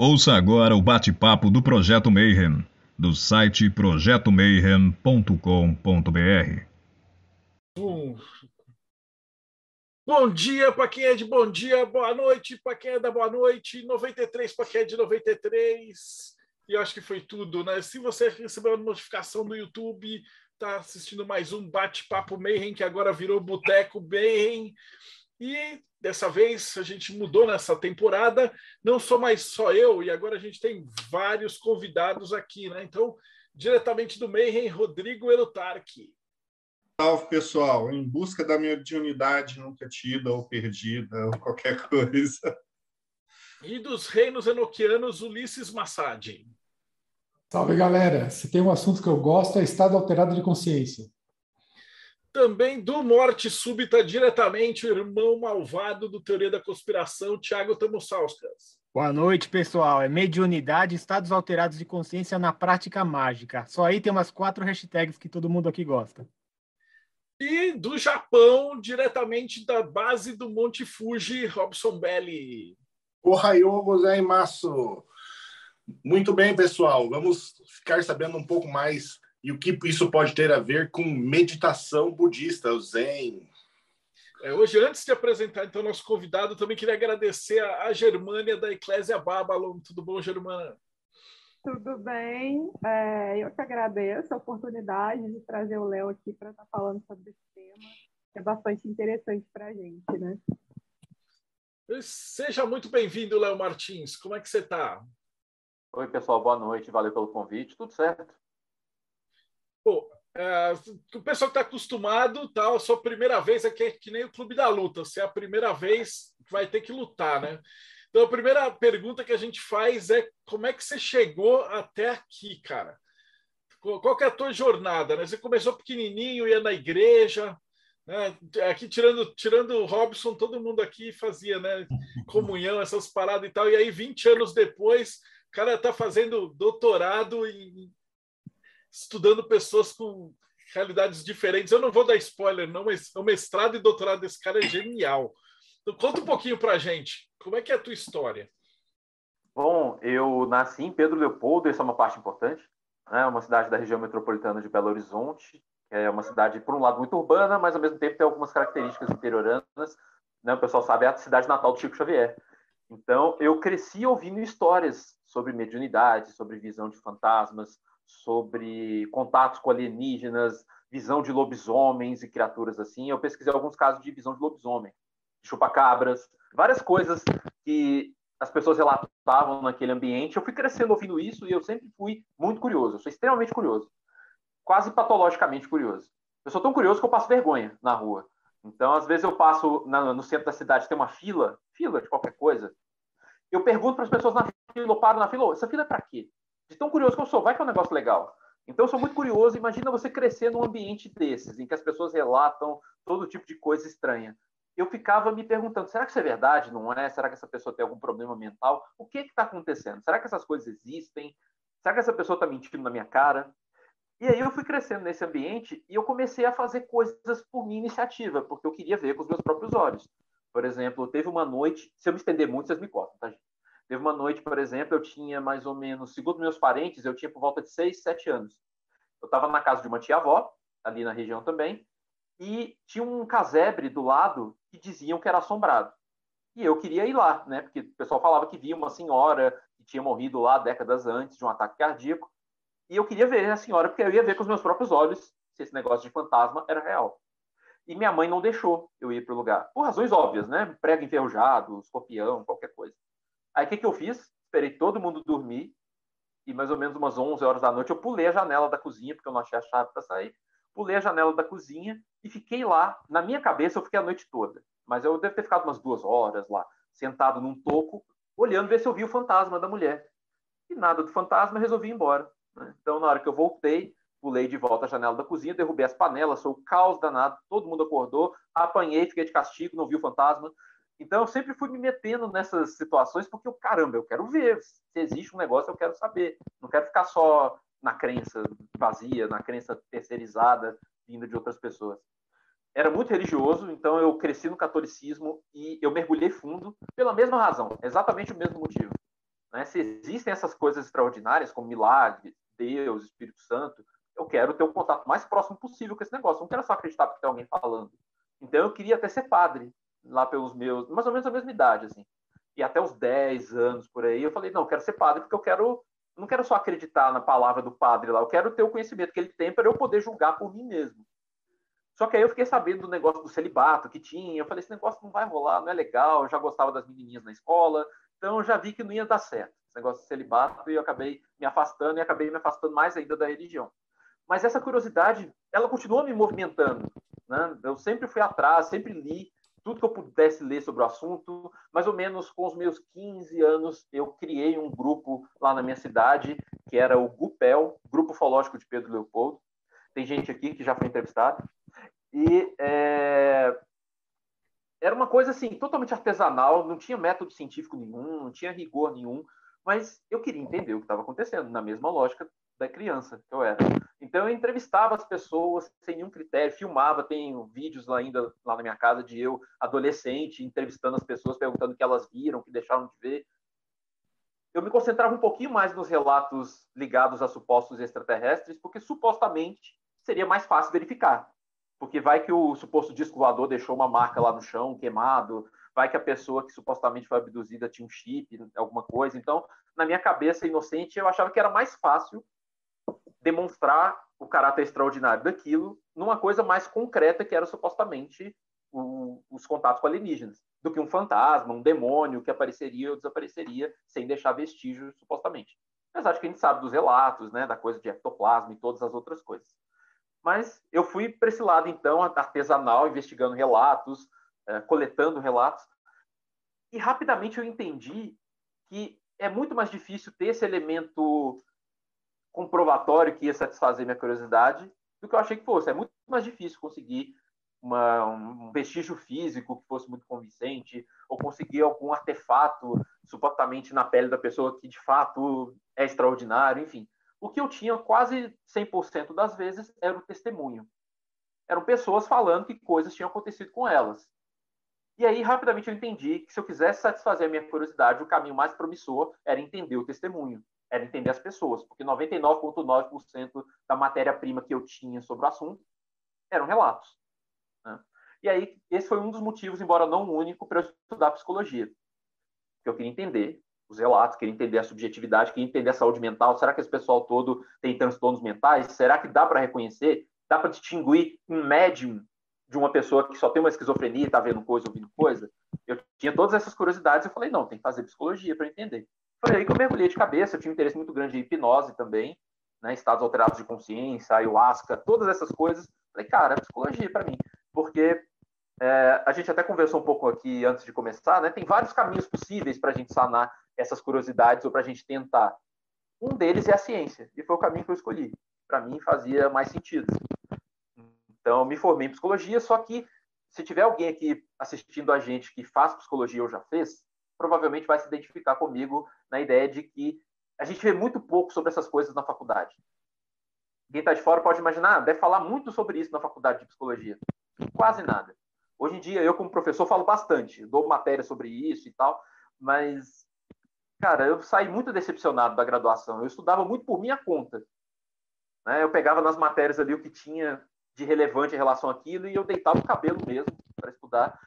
Ouça agora o bate-papo do Projeto Mayhem, do site projetomayhem.com.br. Bom dia para quem é de bom dia, boa noite para quem é da boa noite, 93 para quem é de 93. E eu acho que foi tudo, né? Se você recebeu a notificação do YouTube, tá assistindo mais um bate-papo Mayhem, que agora virou Boteco Mayhem. E dessa vez a gente mudou nessa temporada, não sou mais só eu, e agora a gente tem vários convidados aqui, né? Então, diretamente do Mayhem, Rodrigo Elutarque. Salve, pessoal. Em busca da mediunidade nunca tida ou perdida, ou qualquer coisa. E dos reinos enoquianos, Ulisses Massad. Salve, galera. Se tem um assunto que eu gosto, é estado alterado de consciência. Também do Morte Súbita, diretamente, o irmão malvado do Teoria da Conspiração, Tiago Tamussauskas. Boa noite, pessoal. É mediunidade, estados alterados de consciência na prática mágica. Só aí tem umas quatro hashtags que todo mundo aqui gosta. E do Japão, diretamente da base do Monte Fuji, Robson Belli. Ohayou gozaimasu. Muito bem, pessoal. Vamos ficar sabendo um pouco mais e o que isso pode ter a ver com meditação budista, o Zen. É, hoje, antes de apresentar então nosso convidado, também queria agradecer a, a Germânia da Eclésia Babylon. Tudo bom, Germana? Tudo bem. É, eu que agradeço a oportunidade de trazer o Léo aqui para estar tá falando sobre esse tema, que é bastante interessante para a gente, né? Seja muito bem-vindo, Léo Martins. Como é que você está? Oi, pessoal, boa noite, valeu pelo convite, tudo certo. É, o pessoal que está acostumado, tá, a sua primeira vez aqui é que nem o Clube da Luta, se é a primeira vez, vai ter que lutar, né? Então, a primeira pergunta que a gente faz é como é que você chegou até aqui, cara? Qual que é a tua jornada? Né? Você começou pequenininho, ia na igreja, né? aqui tirando, tirando o Robson, todo mundo aqui fazia né? comunhão, essas paradas e tal, e aí 20 anos depois o cara está fazendo doutorado em estudando pessoas com realidades diferentes. Eu não vou dar spoiler, não, mas o mestrado e doutorado desse cara é genial. Então, conta um pouquinho para a gente. Como é que é a tua história? Bom, eu nasci em Pedro Leopoldo, essa é uma parte importante. É né? uma cidade da região metropolitana de Belo Horizonte. É uma cidade, por um lado, muito urbana, mas ao mesmo tempo tem algumas características interioranas. Né? O pessoal sabe, é a cidade natal do Chico Xavier. Então, eu cresci ouvindo histórias sobre mediunidade, sobre visão de fantasmas, sobre contatos com alienígenas, visão de lobisomens e criaturas assim. Eu pesquisei alguns casos de visão de lobisomem, chupacabras, várias coisas que as pessoas relatavam naquele ambiente. Eu fui crescendo ouvindo isso e eu sempre fui muito curioso. Eu sou extremamente curioso, quase patologicamente curioso. Eu sou tão curioso que eu passo vergonha na rua. Então, às vezes eu passo na, no centro da cidade, tem uma fila, fila de qualquer coisa. Eu pergunto para as pessoas na fila, eu paro na fila, essa fila é para quê? De tão curioso que eu sou, vai que é um negócio legal. Então, eu sou muito curioso. Imagina você crescer num ambiente desses, em que as pessoas relatam todo tipo de coisa estranha. Eu ficava me perguntando: será que isso é verdade? Não é? Será que essa pessoa tem algum problema mental? O que está acontecendo? Será que essas coisas existem? Será que essa pessoa está mentindo na minha cara? E aí eu fui crescendo nesse ambiente e eu comecei a fazer coisas por minha iniciativa, porque eu queria ver com os meus próprios olhos. Por exemplo, teve uma noite, se eu me estender muito, vocês me cortam, tá, gente? Teve uma noite, por exemplo, eu tinha mais ou menos, segundo meus parentes, eu tinha por volta de 6, 7 anos. Eu estava na casa de uma tia-avó, ali na região também, e tinha um casebre do lado que diziam que era assombrado. E eu queria ir lá, né? Porque o pessoal falava que via uma senhora que tinha morrido lá décadas antes de um ataque cardíaco. E eu queria ver a senhora, porque eu ia ver com os meus próprios olhos se esse negócio de fantasma era real. E minha mãe não deixou eu ir para o lugar. Por razões óbvias, né? Prego enferrujado, escorpião, qualquer coisa. Aí o que, que eu fiz? Esperei todo mundo dormir e mais ou menos umas 11 horas da noite eu pulei a janela da cozinha, porque eu não achei a chave para sair. Pulei a janela da cozinha e fiquei lá. Na minha cabeça eu fiquei a noite toda, mas eu devo ter ficado umas duas horas lá, sentado num toco, olhando ver se eu vi o fantasma da mulher. E nada do fantasma, resolvi ir embora. Né? Então, na hora que eu voltei, pulei de volta a janela da cozinha, derrubei as panelas, sou o caos danado, todo mundo acordou, apanhei, fiquei de castigo, não vi o fantasma. Então, eu sempre fui me metendo nessas situações porque, eu, caramba, eu quero ver se existe um negócio, eu quero saber. Não quero ficar só na crença vazia, na crença terceirizada, vinda de outras pessoas. Era muito religioso, então eu cresci no catolicismo e eu mergulhei fundo pela mesma razão, exatamente o mesmo motivo. Né? Se existem essas coisas extraordinárias, como milagres, Deus, Espírito Santo, eu quero ter o um contato mais próximo possível com esse negócio. Eu não quero só acreditar porque tem alguém falando. Então eu queria até ser padre, lá pelos meus, mais ou menos a mesma idade, assim. E até os 10 anos por aí, eu falei, não, eu quero ser padre porque eu quero, não quero só acreditar na palavra do padre lá, eu quero ter o conhecimento que ele tem para eu poder julgar por mim mesmo. Só que aí eu fiquei sabendo do negócio do celibato que tinha, eu falei, esse negócio não vai rolar, não é legal, eu já gostava das menininhas na escola, então eu já vi que não ia dar certo, esse negócio de celibato, e eu acabei me afastando e acabei me afastando mais ainda da religião. Mas essa curiosidade, ela continua me movimentando. Né? Eu sempre fui atrás, sempre li tudo que eu pudesse ler sobre o assunto. Mais ou menos com os meus 15 anos, eu criei um grupo lá na minha cidade, que era o GUPEL, Grupo Ufológico de Pedro Leopoldo. Tem gente aqui que já foi entrevistada. E é... era uma coisa assim, totalmente artesanal, não tinha método científico nenhum, não tinha rigor nenhum, mas eu queria entender o que estava acontecendo, na mesma lógica da criança que eu era. Então eu entrevistava as pessoas sem nenhum critério, filmava, tenho vídeos lá ainda lá na minha casa de eu, adolescente, entrevistando as pessoas, perguntando o que elas viram, o que deixaram de ver. Eu me concentrava um pouquinho mais nos relatos ligados a supostos extraterrestres, porque supostamente seria mais fácil verificar. Porque vai que o suposto disco voador deixou uma marca lá no chão, queimado, vai que a pessoa que supostamente foi abduzida tinha um chip, alguma coisa. Então, na minha cabeça inocente, eu achava que era mais fácil demonstrar o caráter extraordinário daquilo numa coisa mais concreta que era supostamente o, os contatos com alienígenas, do que um fantasma, um demônio que apareceria ou desapareceria sem deixar vestígios, supostamente. Mas acho que a gente sabe dos relatos, né, da coisa de ectoplasma e todas as outras coisas. Mas eu fui para esse lado, então, artesanal, investigando relatos, é, coletando relatos, e rapidamente eu entendi que é muito mais difícil ter esse elemento comprovatório que ia satisfazer minha curiosidade do que eu achei que fosse. É muito mais difícil conseguir uma, um vestígio físico que fosse muito convincente, ou conseguir algum artefato supostamente na pele da pessoa que de fato é extraordinário, enfim. O que eu tinha quase 100% das vezes era o testemunho. Eram pessoas falando que coisas tinham acontecido com elas. E aí, rapidamente, eu entendi que se eu quisesse satisfazer a minha curiosidade, o caminho mais promissor era entender o testemunho era entender as pessoas, porque 99,9% da matéria-prima que eu tinha sobre o assunto eram relatos. Né? E aí, esse foi um dos motivos, embora não o único, para eu estudar psicologia. Porque eu queria entender os relatos, queria entender a subjetividade, queria entender a saúde mental. Será que esse pessoal todo tem transtornos mentais? Será que dá para reconhecer? Dá para distinguir um médium de uma pessoa que só tem uma esquizofrenia, está vendo coisa, ouvindo coisa? Eu tinha todas essas curiosidades. Eu falei, não, tem que fazer psicologia para entender. Foi aí que eu mergulhei de cabeça, eu tinha um interesse muito grande em hipnose também, né, estados alterados de consciência, ayahuasca, todas essas coisas. Falei, cara, é psicologia para mim, porque é, a gente até conversou um pouco aqui antes de começar, né? Tem vários caminhos possíveis para a gente sanar essas curiosidades ou para a gente tentar. Um deles é a ciência, e foi o caminho que eu escolhi. Para mim fazia mais sentido. Então, me formei em psicologia, só que se tiver alguém aqui assistindo a gente que faz psicologia ou já fez, provavelmente vai se identificar comigo na ideia de que a gente vê muito pouco sobre essas coisas na faculdade. Quem está de fora pode imaginar, deve falar muito sobre isso na faculdade de psicologia. Quase nada. Hoje em dia, eu, como professor, falo bastante, dou matéria sobre isso e tal, mas, cara, eu saí muito decepcionado da graduação. Eu estudava muito por minha conta. Né? Eu pegava nas matérias ali o que tinha de relevante em relação àquilo e eu deitava o cabelo mesmo para estudar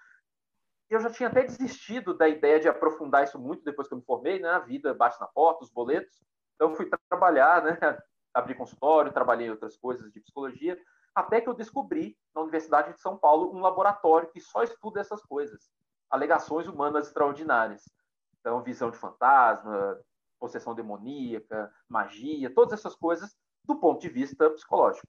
eu já tinha até desistido da ideia de aprofundar isso muito depois que eu me formei, né? A vida bate na porta, os boletos. Então, fui trabalhar, né? Abri consultório, trabalhei em outras coisas de psicologia, até que eu descobri, na Universidade de São Paulo, um laboratório que só estuda essas coisas. Alegações humanas extraordinárias. Então, visão de fantasma, possessão demoníaca, magia, todas essas coisas do ponto de vista psicológico.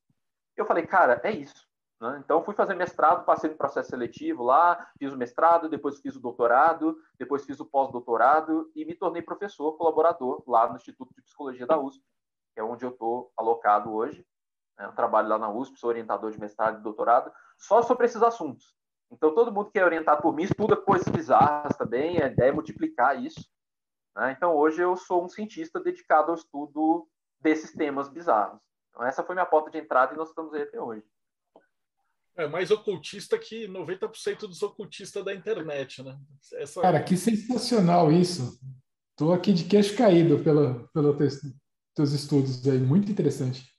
Eu falei, cara, é isso. Né? Então, fui fazer mestrado, passei no processo seletivo lá, fiz o mestrado, depois fiz o doutorado, depois fiz o pós-doutorado e me tornei professor colaborador lá no Instituto de Psicologia da USP, que é onde eu estou alocado hoje. Né? Eu trabalho lá na USP, sou orientador de mestrado e doutorado, só sobre esses assuntos. Então, todo mundo que é orientado por mim estuda coisas bizarras também, a ideia é multiplicar isso. Né? Então, hoje eu sou um cientista dedicado ao estudo desses temas bizarros. Então, essa foi minha porta de entrada e nós estamos aí até hoje. É mais ocultista que 90% dos ocultistas da internet, né? Essa... Cara, que sensacional isso. Estou aqui de queixo caído pelo, pelo teus estudos aí, muito interessante.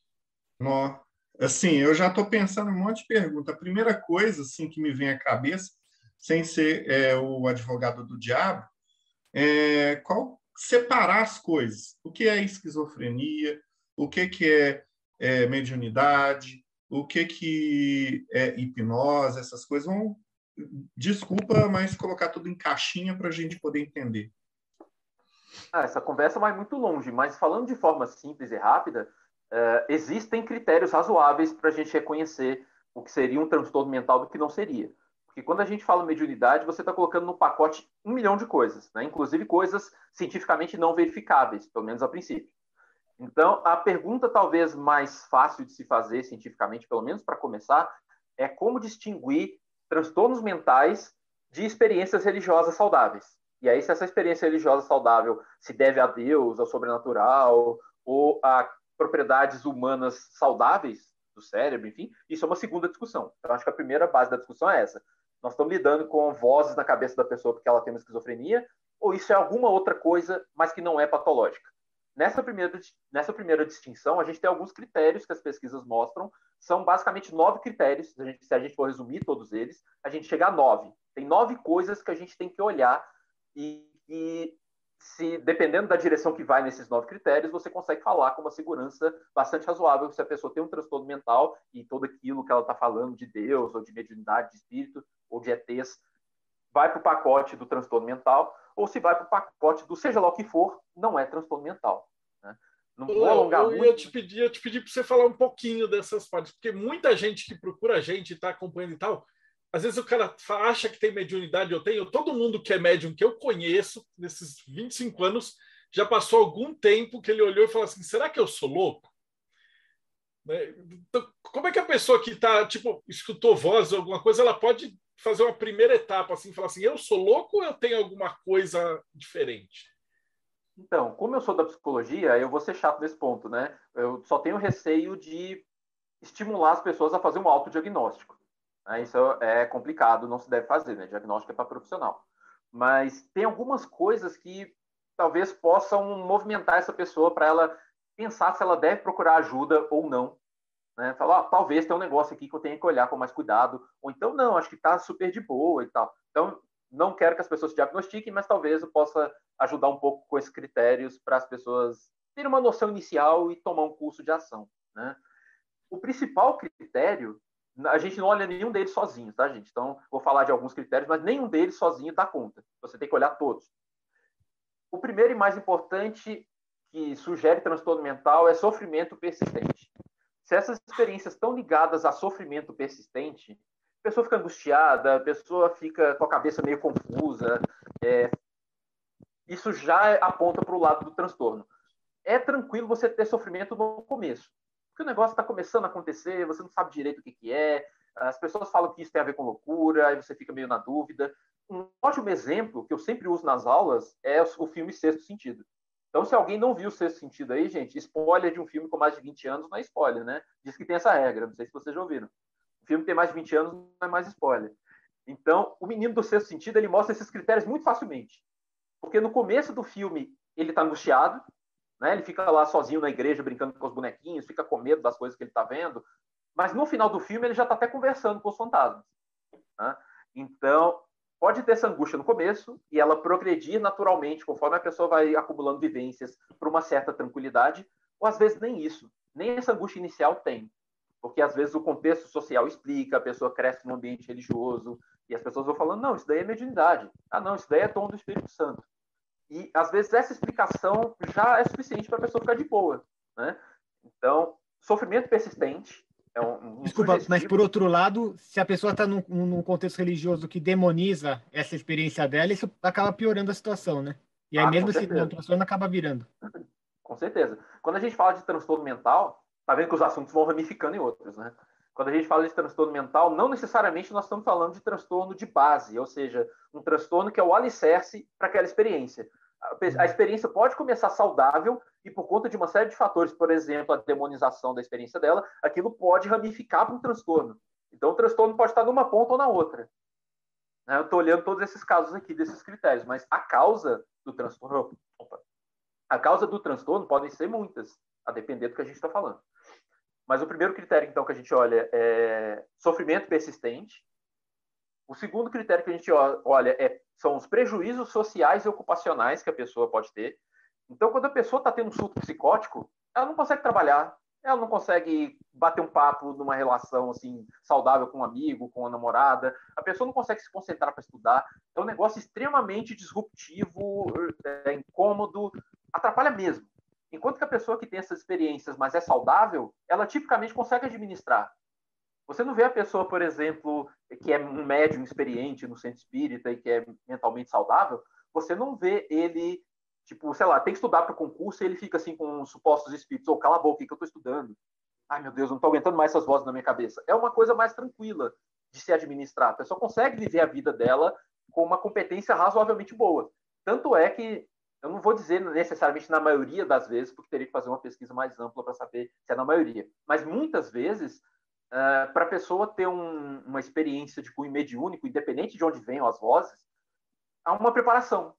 Nó. Assim, eu já estou pensando em um monte de pergunta. A primeira coisa assim, que me vem à cabeça, sem ser é, o advogado do diabo, é qual separar as coisas. O que é esquizofrenia? O que, que é, é mediunidade? O que, que é hipnose? Essas coisas vão desculpa, mas colocar tudo em caixinha para a gente poder entender. Ah, essa conversa vai muito longe, mas falando de forma simples e rápida, uh, existem critérios razoáveis para a gente reconhecer o que seria um transtorno mental do que não seria. Porque quando a gente fala mediunidade, você está colocando no pacote um milhão de coisas, né? inclusive coisas cientificamente não verificáveis, pelo menos a princípio. Então, a pergunta talvez mais fácil de se fazer cientificamente, pelo menos para começar, é como distinguir transtornos mentais de experiências religiosas saudáveis. E aí, se essa experiência religiosa saudável se deve a Deus, ao sobrenatural, ou a propriedades humanas saudáveis do cérebro, enfim, isso é uma segunda discussão. Então, acho que a primeira base da discussão é essa. Nós estamos lidando com vozes na cabeça da pessoa porque ela tem uma esquizofrenia, ou isso é alguma outra coisa, mas que não é patológica. Nessa primeira, nessa primeira distinção, a gente tem alguns critérios que as pesquisas mostram. São basicamente nove critérios. Se a gente, se a gente for resumir todos eles, a gente chega a nove. Tem nove coisas que a gente tem que olhar e, e se dependendo da direção que vai nesses nove critérios, você consegue falar com uma segurança bastante razoável se a pessoa tem um transtorno mental e todo aquilo que ela está falando de Deus, ou de mediunidade, de espírito, ou de ETs, vai para o pacote do transtorno mental, ou se vai para o pacote do seja lá o que for, não é transtorno mental. Né? Não vou alongar eu, muito. Eu te pedi, eu te pedi para você falar um pouquinho dessas partes, porque muita gente que procura a gente está acompanhando e tal, às vezes o cara acha que tem mediunidade, eu tenho. Todo mundo que é médium que eu conheço, nesses 25 anos, já passou algum tempo que ele olhou e falou assim: será que eu sou louco? Né? Então, como é que a pessoa que está, tipo, escutou voz ou alguma coisa, ela pode fazer uma primeira etapa, assim, falar assim, eu sou louco ou eu tenho alguma coisa diferente? Então, como eu sou da psicologia, eu vou ser chato nesse ponto, né? Eu só tenho receio de estimular as pessoas a fazer um autodiagnóstico. Né? Isso é complicado, não se deve fazer, né? Diagnóstico é para profissional. Mas tem algumas coisas que talvez possam movimentar essa pessoa para ela pensar se ela deve procurar ajuda ou não né? Falar, ah, talvez tenha um negócio aqui que eu tenha que olhar com mais cuidado, ou então não, acho que está super de boa e tal. Então, não quero que as pessoas se diagnostiquem, mas talvez eu possa ajudar um pouco com esses critérios para as pessoas terem uma noção inicial e tomar um curso de ação. Né? O principal critério, a gente não olha nenhum deles sozinho, tá, gente? Então, vou falar de alguns critérios, mas nenhum deles sozinho dá conta. Você tem que olhar todos. O primeiro e mais importante que sugere transtorno mental é sofrimento persistente. Se essas experiências estão ligadas a sofrimento persistente, a pessoa fica angustiada, a pessoa fica com a cabeça meio confusa, é, isso já aponta para o lado do transtorno. É tranquilo você ter sofrimento no começo, porque o negócio está começando a acontecer, você não sabe direito o que, que é, as pessoas falam que isso tem a ver com loucura, aí você fica meio na dúvida. Um ótimo exemplo que eu sempre uso nas aulas é o filme Sexto Sentido. Então, se alguém não viu o sexto sentido aí, gente, spoiler de um filme com mais de 20 anos não é spoiler, né? Diz que tem essa regra, não sei se vocês já ouviram. O filme tem mais de 20 anos não é mais spoiler. Então, o menino do sexto sentido, ele mostra esses critérios muito facilmente. Porque no começo do filme, ele está angustiado, né? Ele fica lá sozinho na igreja brincando com os bonequinhos, fica com medo das coisas que ele está vendo. Mas no final do filme, ele já está até conversando com os fantasmas. Né? Então, pode ter essa angústia no começo e ela progredir naturalmente conforme a pessoa vai acumulando vivências para uma certa tranquilidade, ou às vezes nem isso, nem essa angústia inicial tem. Porque às vezes o contexto social explica, a pessoa cresce num ambiente religioso e as pessoas vão falando: não, isso daí é mediunidade. Ah, não, isso daí é tom do Espírito Santo. E às vezes essa explicação já é suficiente para a pessoa ficar de boa. Né? Então, sofrimento persistente, é um, um Desculpa, mas por outro lado, se a pessoa está num, num, contexto religioso que demoniza essa experiência dela, isso acaba piorando a situação, né? E aí, ah, mesmo se transtorno acaba virando. Com certeza. Quando a gente fala de transtorno mental, tá vendo que os assuntos vão ramificando em outros, né? Quando a gente fala de transtorno mental, não necessariamente nós estamos falando de transtorno de base, ou seja, um transtorno que é o alicerce para aquela experiência a experiência pode começar saudável e por conta de uma série de fatores, por exemplo, a demonização da experiência dela, aquilo pode ramificar para um transtorno. Então, o transtorno pode estar numa ponta ou na outra. Né? Eu estou olhando todos esses casos aqui, desses critérios, mas a causa do transtorno, opa, a causa do transtorno podem ser muitas, a depender do que a gente está falando. Mas o primeiro critério, então, que a gente olha é sofrimento persistente. O segundo critério que a gente olha é, são os prejuízos sociais e ocupacionais que a pessoa pode ter. Então, quando a pessoa está tendo um surto psicótico, ela não consegue trabalhar, ela não consegue bater um papo numa relação assim saudável com um amigo, com uma namorada. A pessoa não consegue se concentrar para estudar. É um negócio extremamente disruptivo, é incômodo, atrapalha mesmo. Enquanto que a pessoa que tem essas experiências, mas é saudável, ela tipicamente consegue administrar. Você não vê a pessoa, por exemplo, que é um médium experiente no centro espírita e que é mentalmente saudável, você não vê ele Tipo, sei lá, tem que estudar para o concurso e ele fica assim com supostos espíritos, ou oh, cala a boca, que eu estou estudando. Ai, meu Deus, não estou aguentando mais essas vozes na minha cabeça. É uma coisa mais tranquila de se administrar. A pessoa consegue viver a vida dela com uma competência razoavelmente boa. Tanto é que, eu não vou dizer necessariamente na maioria das vezes, porque teria que fazer uma pesquisa mais ampla para saber se é na maioria, mas muitas vezes, uh, para a pessoa ter um, uma experiência de cunho mediúnico, independente de onde venham as vozes, há uma preparação.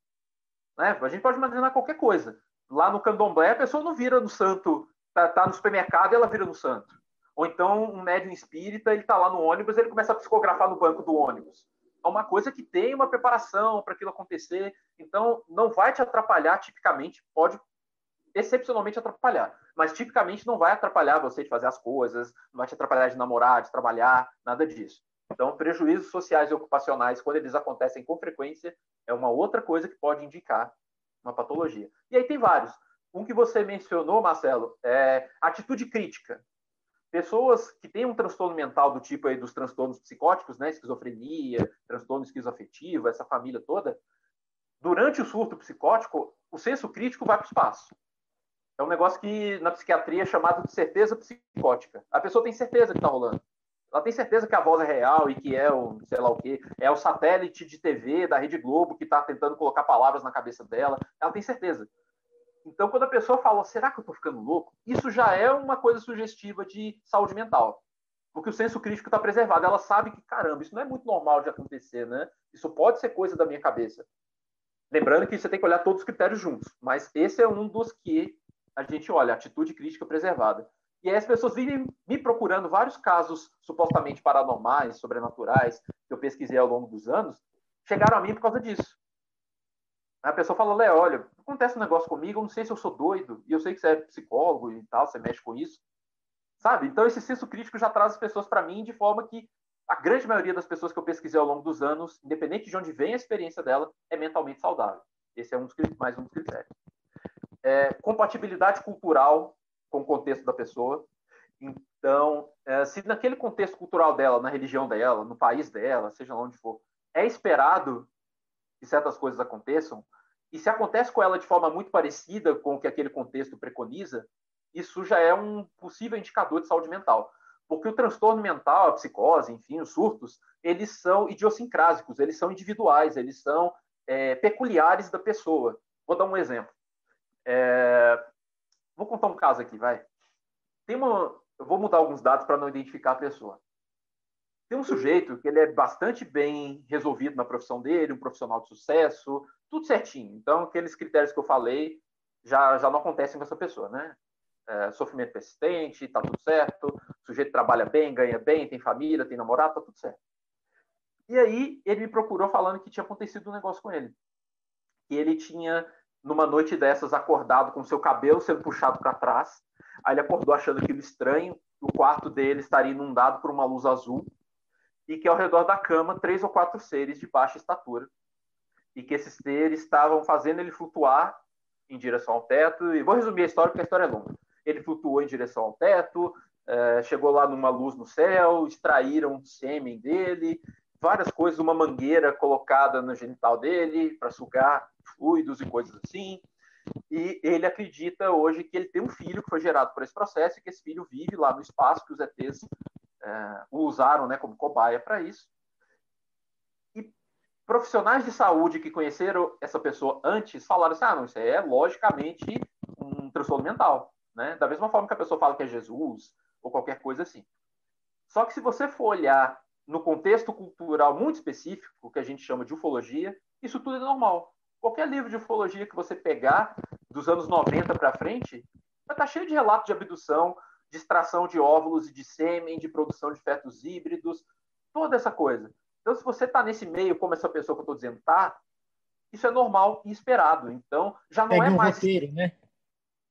Né? A gente pode imaginar qualquer coisa. Lá no candomblé, a pessoa não vira no santo, tá, tá no supermercado e ela vira no santo. Ou então, um médium espírita, ele está lá no ônibus, ele começa a psicografar no banco do ônibus. É uma coisa que tem uma preparação para aquilo acontecer. Então, não vai te atrapalhar tipicamente, pode excepcionalmente atrapalhar, mas tipicamente não vai atrapalhar você de fazer as coisas, não vai te atrapalhar de namorar, de trabalhar, nada disso. Então, prejuízos sociais e ocupacionais, quando eles acontecem com frequência, é uma outra coisa que pode indicar uma patologia. E aí tem vários. Um que você mencionou, Marcelo, é atitude crítica. Pessoas que têm um transtorno mental do tipo aí dos transtornos psicóticos, né, esquizofrenia, transtorno esquizoafetivo, essa família toda, durante o surto psicótico, o senso crítico vai para o espaço. É um negócio que na psiquiatria é chamado de certeza psicótica. A pessoa tem certeza que está rolando. Ela tem certeza que a voz é real e que é o, sei lá o quê, é o satélite de TV da Rede Globo que está tentando colocar palavras na cabeça dela. Ela tem certeza. Então, quando a pessoa fala, será que eu estou ficando louco? Isso já é uma coisa sugestiva de saúde mental. Porque o senso crítico está preservado. Ela sabe que, caramba, isso não é muito normal de acontecer, né? Isso pode ser coisa da minha cabeça. Lembrando que você tem que olhar todos os critérios juntos. Mas esse é um dos que a gente olha, atitude crítica preservada. E aí as pessoas vivem me procurando vários casos supostamente paranormais, sobrenaturais, que eu pesquisei ao longo dos anos, chegaram a mim por causa disso. A pessoa fala, Léo, olha, acontece um negócio comigo, eu não sei se eu sou doido, e eu sei que você é psicólogo e tal, você mexe com isso. Sabe? Então esse senso crítico já traz as pessoas para mim de forma que a grande maioria das pessoas que eu pesquisei ao longo dos anos, independente de onde vem a experiência dela, é mentalmente saudável. Esse é um dos, mais um dos critérios. É, compatibilidade cultural com o contexto da pessoa. Então, é, se naquele contexto cultural dela, na religião dela, no país dela, seja lá onde for, é esperado que certas coisas aconteçam, e se acontece com ela de forma muito parecida com o que aquele contexto preconiza, isso já é um possível indicador de saúde mental. Porque o transtorno mental, a psicose, enfim, os surtos, eles são idiosincrásicos, eles são individuais, eles são é, peculiares da pessoa. Vou dar um exemplo. É, Vou contar um caso aqui, vai. Tem uma, eu vou mudar alguns dados para não identificar a pessoa. Tem um sujeito que ele é bastante bem resolvido na profissão dele, um profissional de sucesso, tudo certinho. Então, aqueles critérios que eu falei já, já não acontecem com essa pessoa, né? É, sofrimento persistente, tá tudo certo. O sujeito trabalha bem, ganha bem, tem família, tem namorado, tá tudo certo. E aí, ele me procurou falando que tinha acontecido um negócio com ele. Que ele tinha numa noite dessas, acordado com seu cabelo sendo puxado para trás. Aí ele acordou achando aquilo estranho. O quarto dele estaria inundado por uma luz azul e que ao redor da cama três ou quatro seres de baixa estatura e que esses seres estavam fazendo ele flutuar em direção ao teto. E vou resumir a história porque a história é longa. Ele flutuou em direção ao teto, é, chegou lá numa luz no céu, extraíram sêmen dele, várias coisas, uma mangueira colocada no genital dele para sugar fluidos e coisas assim. E ele acredita hoje que ele tem um filho que foi gerado por esse processo e que esse filho vive lá no espaço, que os ETs é, usaram né, como cobaia para isso. E profissionais de saúde que conheceram essa pessoa antes falaram assim: ah, não, isso é logicamente um transtorno mental. Né? Da mesma forma que a pessoa fala que é Jesus ou qualquer coisa assim. Só que se você for olhar no contexto cultural muito específico, que a gente chama de ufologia, isso tudo é normal. Qualquer livro de ufologia que você pegar dos anos 90 para frente, vai estar tá cheio de relatos de abdução, de extração de óvulos e de sêmen, de produção de fetos híbridos, toda essa coisa. Então, se você está nesse meio, como essa pessoa que eu estou dizendo está, isso é normal e esperado. Então, já não Tem é um mais. roteiro, né?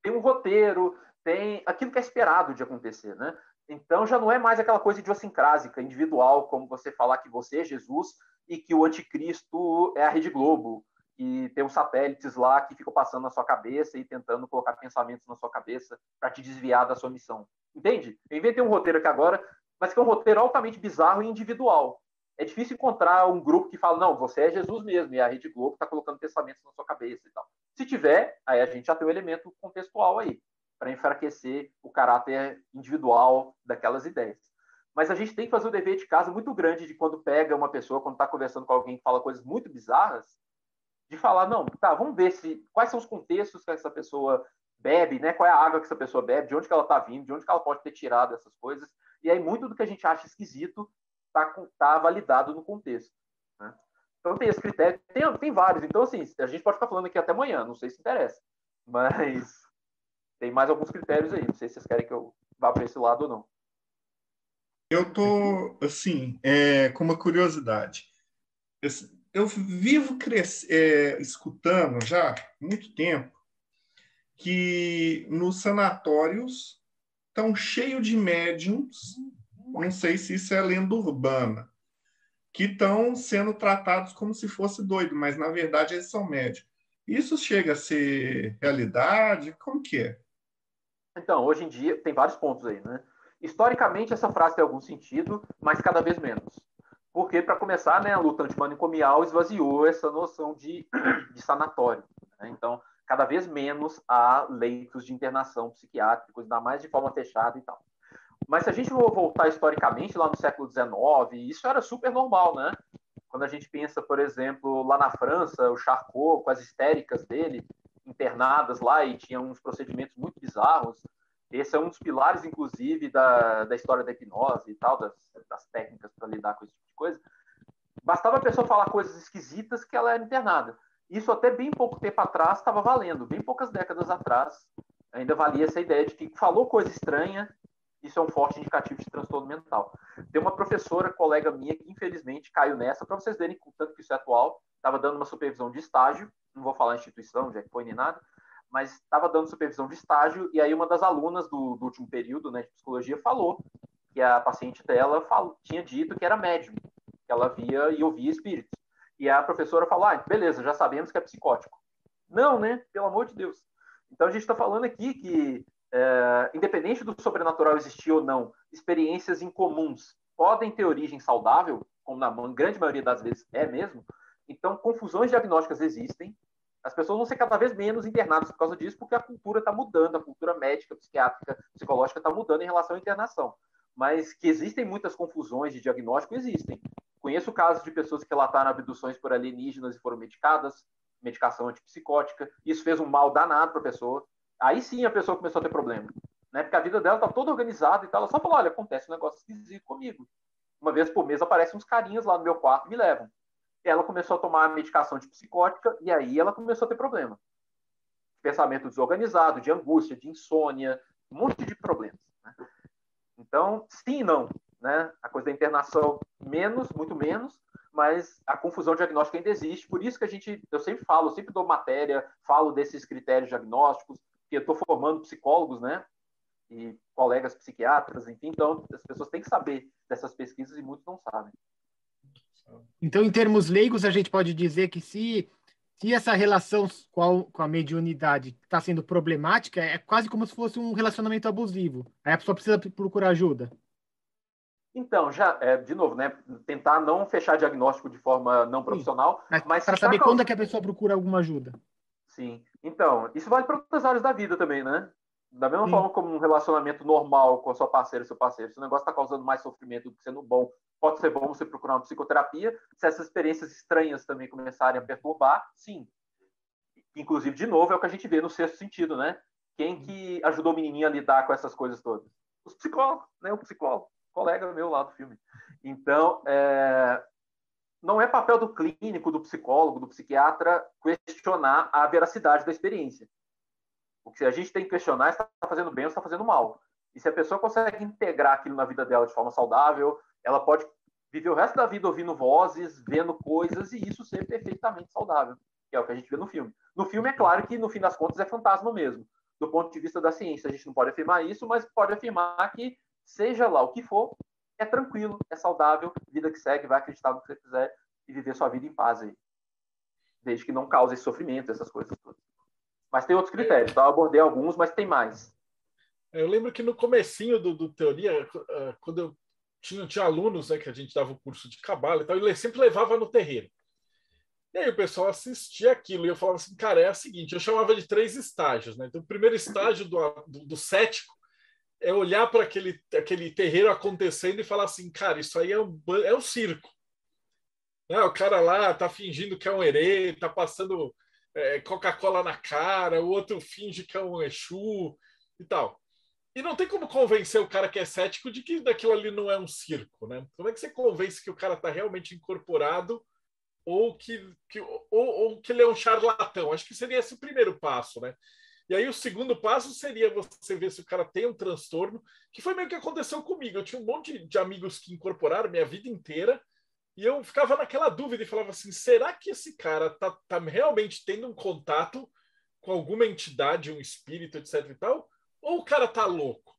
Tem um roteiro, tem aquilo que é esperado de acontecer, né? Então, já não é mais aquela coisa idiosincrásica, individual, como você falar que você é Jesus e que o anticristo é a Rede Globo, e tem uns satélites lá que ficam passando na sua cabeça e tentando colocar pensamentos na sua cabeça para te desviar da sua missão. Entende? Eu inventei um roteiro aqui agora, mas que é um roteiro altamente bizarro e individual. É difícil encontrar um grupo que fala, não, você é Jesus mesmo, e a Rede Globo está colocando pensamentos na sua cabeça e tal. Se tiver, aí a gente já tem um elemento contextual aí, para enfraquecer o caráter individual daquelas ideias. Mas a gente tem que fazer o dever de casa muito grande de quando pega uma pessoa, quando está conversando com alguém que fala coisas muito bizarras, de falar, não, tá, vamos ver se quais são os contextos que essa pessoa bebe, né? Qual é a água que essa pessoa bebe, de onde que ela está vindo, de onde que ela pode ter tirado essas coisas. E aí muito do que a gente acha esquisito está tá validado no contexto. Né? Então tem esse critério, tem, tem vários. Então, assim, a gente pode ficar falando aqui até amanhã, não sei se interessa. Mas tem mais alguns critérios aí. Não sei se vocês querem que eu vá para esse lado ou não. Eu tô, assim, é, com uma curiosidade eu vivo cres... é, escutando já há muito tempo que nos sanatórios estão cheios de médiums, não sei se isso é lenda urbana, que estão sendo tratados como se fosse doido, mas na verdade eles são médicos. Isso chega a ser realidade? Como que é? Então, hoje em dia, tem vários pontos aí, né? Historicamente, essa frase tem algum sentido, mas cada vez menos porque, para começar, né, a luta antimanicomial esvaziou essa noção de, de sanatório. Né? Então, cada vez menos há leitos de internação psiquiátrica, ainda mais de forma fechada e tal. Mas se a gente voltar historicamente, lá no século XIX, isso era super normal, né? Quando a gente pensa, por exemplo, lá na França, o Charcot, com as histéricas dele, internadas lá e tinha uns procedimentos muito bizarros, esse é um dos pilares, inclusive, da, da história da hipnose e tal, das, das técnicas para lidar com esse tipo de coisa. Bastava a pessoa falar coisas esquisitas que ela era internada. Isso até bem pouco tempo atrás estava valendo, bem poucas décadas atrás ainda valia essa ideia de que falou coisa estranha, isso é um forte indicativo de transtorno mental. Tem uma professora, colega minha, que infelizmente caiu nessa, para vocês verem tanto que isso é atual, estava dando uma supervisão de estágio, não vou falar instituição, já que foi nem nada, mas estava dando supervisão de estágio, e aí uma das alunas do, do último período né, de psicologia falou que a paciente dela falou, tinha dito que era médium, que ela via e ouvia espíritos. E a professora falou: ah, beleza, já sabemos que é psicótico. Não, né? Pelo amor de Deus. Então a gente está falando aqui que, é, independente do sobrenatural existir ou não, experiências incomuns podem ter origem saudável, como na grande maioria das vezes é mesmo. Então, confusões diagnósticas existem, as pessoas vão ser cada vez menos internadas por causa disso, porque a cultura está mudando, a cultura médica, psiquiátrica, psicológica está mudando em relação à internação. Mas que existem muitas confusões de diagnóstico, existem. Conheço casos de pessoas que relataram abduções por alienígenas e foram medicadas, medicação antipsicótica. Isso fez um mal danado para a pessoa. Aí sim a pessoa começou a ter problema. Né? Porque a vida dela está toda organizada e tal. Ela só falou: olha, acontece um negócio esquisito comigo. Uma vez por mês aparecem uns carinhas lá no meu quarto e me levam ela começou a tomar medicação de psicótica e aí ela começou a ter problema. Pensamento desorganizado, de angústia, de insônia, um monte de problemas. Né? Então, sim e não. Né? A coisa da internação, menos, muito menos, mas a confusão diagnóstica ainda existe. Por isso que a gente, eu sempre falo, sempre dou matéria, falo desses critérios diagnósticos, que eu estou formando psicólogos, né? E colegas psiquiatras, enfim. Então, as pessoas têm que saber dessas pesquisas e muitos não sabem. Então, em termos leigos, a gente pode dizer que se, se essa relação com a, com a mediunidade está sendo problemática, é quase como se fosse um relacionamento abusivo. Aí a pessoa precisa procurar ajuda. Então, já, é, de novo, né? Tentar não fechar diagnóstico de forma não profissional, Sim, mas, mas para saber quando é que a pessoa procura alguma ajuda. Sim. Então, isso vale para outras áreas da vida também, né? Da mesma Sim. forma como um relacionamento normal com a sua parceira, seu parceiro, se o negócio está causando mais sofrimento do que sendo bom, pode ser bom você procurar uma psicoterapia. Se essas experiências estranhas também começarem a perturbar, sim. Inclusive, de novo, é o que a gente vê no sexto sentido, né? Quem que ajudou o menininho a lidar com essas coisas todas? Os psicólogos, né? O psicólogo. colega meu lá do filme. Então, é, não é papel do clínico, do psicólogo, do psiquiatra questionar a veracidade da experiência. O que a gente tem que questionar é se está fazendo bem ou está fazendo mal. E se a pessoa consegue integrar aquilo na vida dela de forma saudável, ela pode viver o resto da vida ouvindo vozes, vendo coisas e isso ser perfeitamente saudável, que é o que a gente vê no filme. No filme, é claro que no fim das contas é fantasma mesmo. Do ponto de vista da ciência, a gente não pode afirmar isso, mas pode afirmar que, seja lá o que for, é tranquilo, é saudável, vida que segue, vai acreditar no que você quiser e viver sua vida em paz aí. Desde que não cause sofrimento, essas coisas todas. Mas tem outros critérios, tá? Eu abordei alguns, mas tem mais. Eu lembro que no comecinho do, do Teoria, eh, quando eu tinha, tinha alunos né, que a gente dava o curso de cabala e tal, ele sempre levava no terreiro. E aí o pessoal assistia aquilo e eu falava assim, cara, é o seguinte, eu chamava de três estágios, né? Então o primeiro estágio do, do, do cético é olhar para aquele, aquele terreiro acontecendo e falar assim, cara, isso aí é um, é um circo. Né? O cara lá tá fingindo que é um herê, tá passando é, Coca-Cola na cara, o outro finge que é um Exu e tal. E não tem como convencer o cara que é cético de que daquilo ali não é um circo, né? Como é que você convence que o cara está realmente incorporado ou que, que, ou, ou que ele é um charlatão? Acho que seria esse o primeiro passo, né? E aí o segundo passo seria você ver se o cara tem um transtorno, que foi meio que aconteceu comigo. Eu tinha um monte de amigos que incorporaram minha vida inteira, e eu ficava naquela dúvida e falava assim: será que esse cara tá, tá realmente tendo um contato com alguma entidade, um espírito, etc e tal? Ou o cara tá louco?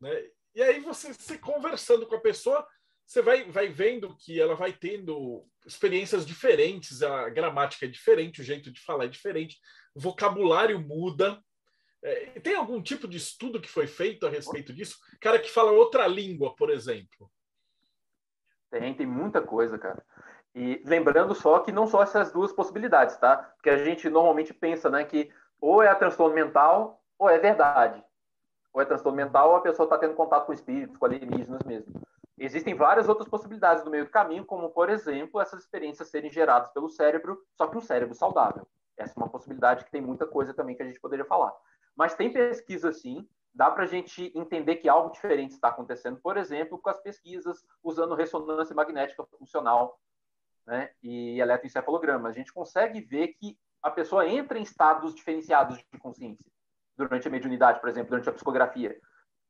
Né? E aí você se conversando com a pessoa, você vai, vai vendo que ela vai tendo experiências diferentes, a gramática é diferente, o jeito de falar é diferente, o vocabulário muda. É, tem algum tipo de estudo que foi feito a respeito disso? Cara que fala outra língua, por exemplo. Tem, tem muita coisa, cara. E lembrando só que não só essas duas possibilidades, tá? Porque a gente normalmente pensa, né, que ou é a transtorno mental ou é verdade. Ou é transtorno mental ou a pessoa está tendo contato com espíritos, com alienígenas mesmo. Existem várias outras possibilidades no meio do caminho, como, por exemplo, essas experiências serem geradas pelo cérebro, só que um cérebro saudável. Essa é uma possibilidade que tem muita coisa também que a gente poderia falar. Mas tem pesquisa, sim, dá para a gente entender que algo diferente está acontecendo, por exemplo, com as pesquisas usando ressonância magnética funcional né, e eletroencefalograma. A gente consegue ver que a pessoa entra em estados diferenciados de consciência durante a mediunidade, por exemplo, durante a psicografia.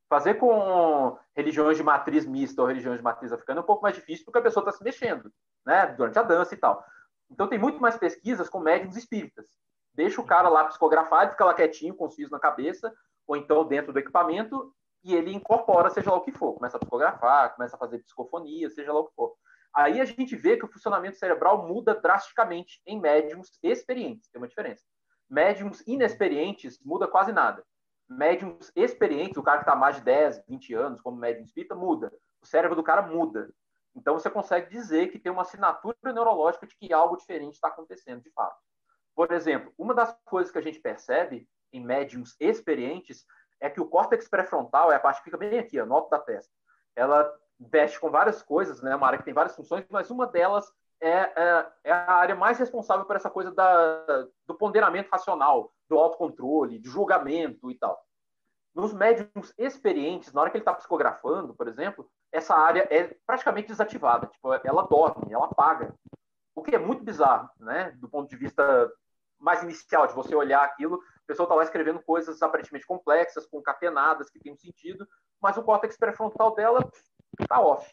Fazer com religiões de matriz mista ou religiões de matriz africana é um pouco mais difícil porque a pessoa está se mexendo, né, durante a dança e tal. Então tem muito mais pesquisas com médiums espíritas. Deixa o cara lá psicografar, fica lá quietinho, com os fios na cabeça, ou então dentro do equipamento, e ele incorpora, seja lá o que for. Começa a psicografar, começa a fazer psicofonia, seja lá o que for. Aí a gente vê que o funcionamento cerebral muda drasticamente em médiums experientes. Tem uma diferença. Médiums inexperientes muda quase nada. Médiums experientes, o cara que está mais de 10, 20 anos como médium espírita, muda. O cérebro do cara muda. Então você consegue dizer que tem uma assinatura neurológica de que algo diferente está acontecendo de fato. Por exemplo, uma das coisas que a gente percebe em médiums experientes é que o córtex pré-frontal é a parte que fica bem aqui, no alto da testa. Ela veste com várias coisas, né? Uma área que tem várias funções, mas uma delas é, é, é, a área mais responsável por essa coisa da, do ponderamento racional, do autocontrole, de julgamento e tal. Nos médiums experientes, na hora que ele está psicografando, por exemplo, essa área é praticamente desativada. Tipo, ela dorme, ela apaga. O que é muito bizarro, né? Do ponto de vista mais inicial, de você olhar aquilo, a pessoa está lá escrevendo coisas aparentemente complexas, concatenadas, que tem um sentido, mas o córtex pré-frontal dela está off.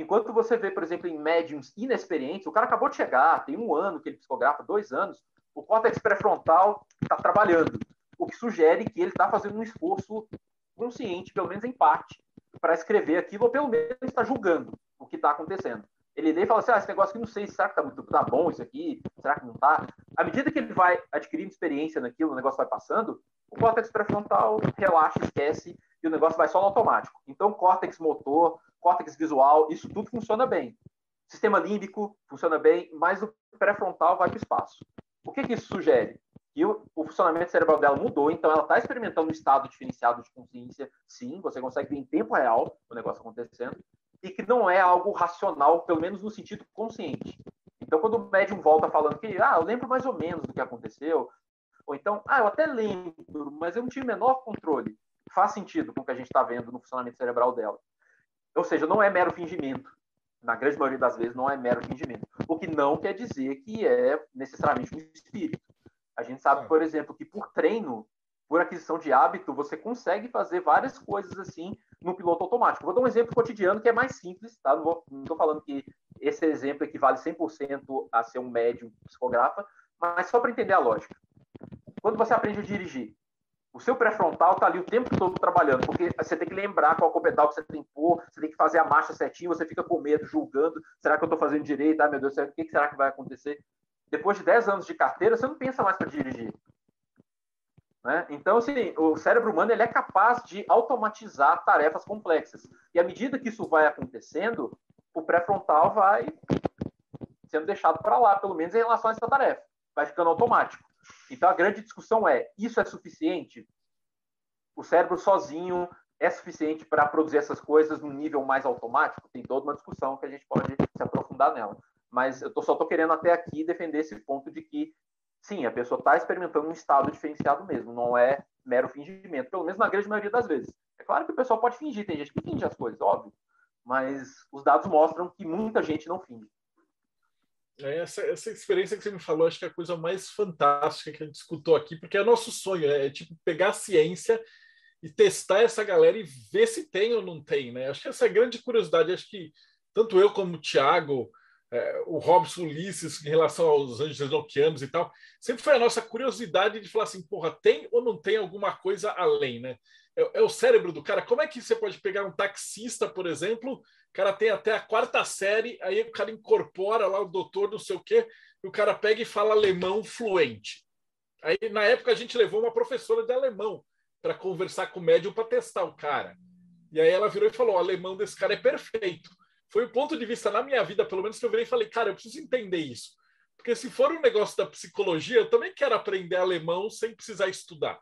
Enquanto você vê, por exemplo, em médiums inexperientes, o cara acabou de chegar, tem um ano que ele psicografa, dois anos, o córtex pré-frontal está trabalhando, o que sugere que ele está fazendo um esforço consciente, pelo menos em parte, para escrever aquilo, ou pelo menos está julgando o que está acontecendo. Ele lê e fala assim: ah, esse negócio aqui não sei, será que tá, muito, tá bom isso aqui? Será que não tá? À medida que ele vai adquirindo experiência naquilo, o negócio vai passando, o córtex pré-frontal relaxa, esquece e o negócio vai só no automático. Então, córtex motor, córtex visual, isso tudo funciona bem. Sistema límbico funciona bem, mas o pré-frontal vai para o espaço. O que, que isso sugere? Que o, o, funcionamento cerebral dela mudou, então ela está experimentando um estado diferenciado de consciência, sim, você consegue ver em tempo real o negócio acontecendo, e que não é algo racional, pelo menos no sentido consciente. Então, quando o médium volta falando que, ah, eu lembro mais ou menos do que aconteceu, ou então, ah, eu até lembro, mas eu não tive o menor controle, faz sentido com o que a gente está vendo no funcionamento cerebral dela. Ou seja, não é mero fingimento. Na grande maioria das vezes, não é mero fingimento. O que não quer dizer que é necessariamente um espírito. A gente sabe, por exemplo, que por treino, por aquisição de hábito, você consegue fazer várias coisas assim no piloto automático. Vou dar um exemplo cotidiano que é mais simples, tá? Não estou falando que esse exemplo equivale 100% a ser um médium psicografa, mas só para entender a lógica. Quando você aprende a dirigir, o seu pré-frontal está ali o tempo todo trabalhando, porque você tem que lembrar qual o pedal que você tem que pôr, você tem que fazer a marcha certinho, você fica com medo, julgando, será que eu estou fazendo direito? Ah, meu Deus, o que será que vai acontecer? Depois de 10 anos de carteira, você não pensa mais para dirigir. Né? Então, assim, o cérebro humano ele é capaz de automatizar tarefas complexas. E à medida que isso vai acontecendo, o pré-frontal vai sendo deixado para lá, pelo menos em relação a essa tarefa. Vai ficando automático. Então, a grande discussão é: isso é suficiente? O cérebro sozinho é suficiente para produzir essas coisas num nível mais automático? Tem toda uma discussão que a gente pode se aprofundar nela. Mas eu tô, só estou querendo até aqui defender esse ponto de que sim, a pessoa está experimentando um estado diferenciado mesmo, não é mero fingimento, pelo menos na grande maioria das vezes. É claro que o pessoal pode fingir, tem gente que finge as coisas, óbvio, mas os dados mostram que muita gente não finge. É, essa, essa experiência que você me falou, acho que é a coisa mais fantástica que a gente escutou aqui, porque é nosso sonho, é, é tipo pegar a ciência e testar essa galera e ver se tem ou não tem, né? Acho que essa é a grande curiosidade, acho que tanto eu como o Thiago, é, o Robson Ulisses em relação aos anjos enoquianos e tal, sempre foi a nossa curiosidade de falar assim, porra, tem ou não tem alguma coisa além, né? É, é, o cérebro do cara. Como é que você pode pegar um taxista, por exemplo, o cara tem até a quarta série, aí o cara incorpora lá o doutor, não sei o quê, e o cara pega e fala alemão fluente. Aí, na época, a gente levou uma professora de alemão para conversar com o médium para testar o cara. E aí ela virou e falou: o alemão desse cara é perfeito foi o ponto de vista na minha vida, pelo menos, que eu virei e falei, cara, eu preciso entender isso. Porque se for um negócio da psicologia, eu também quero aprender alemão sem precisar estudar.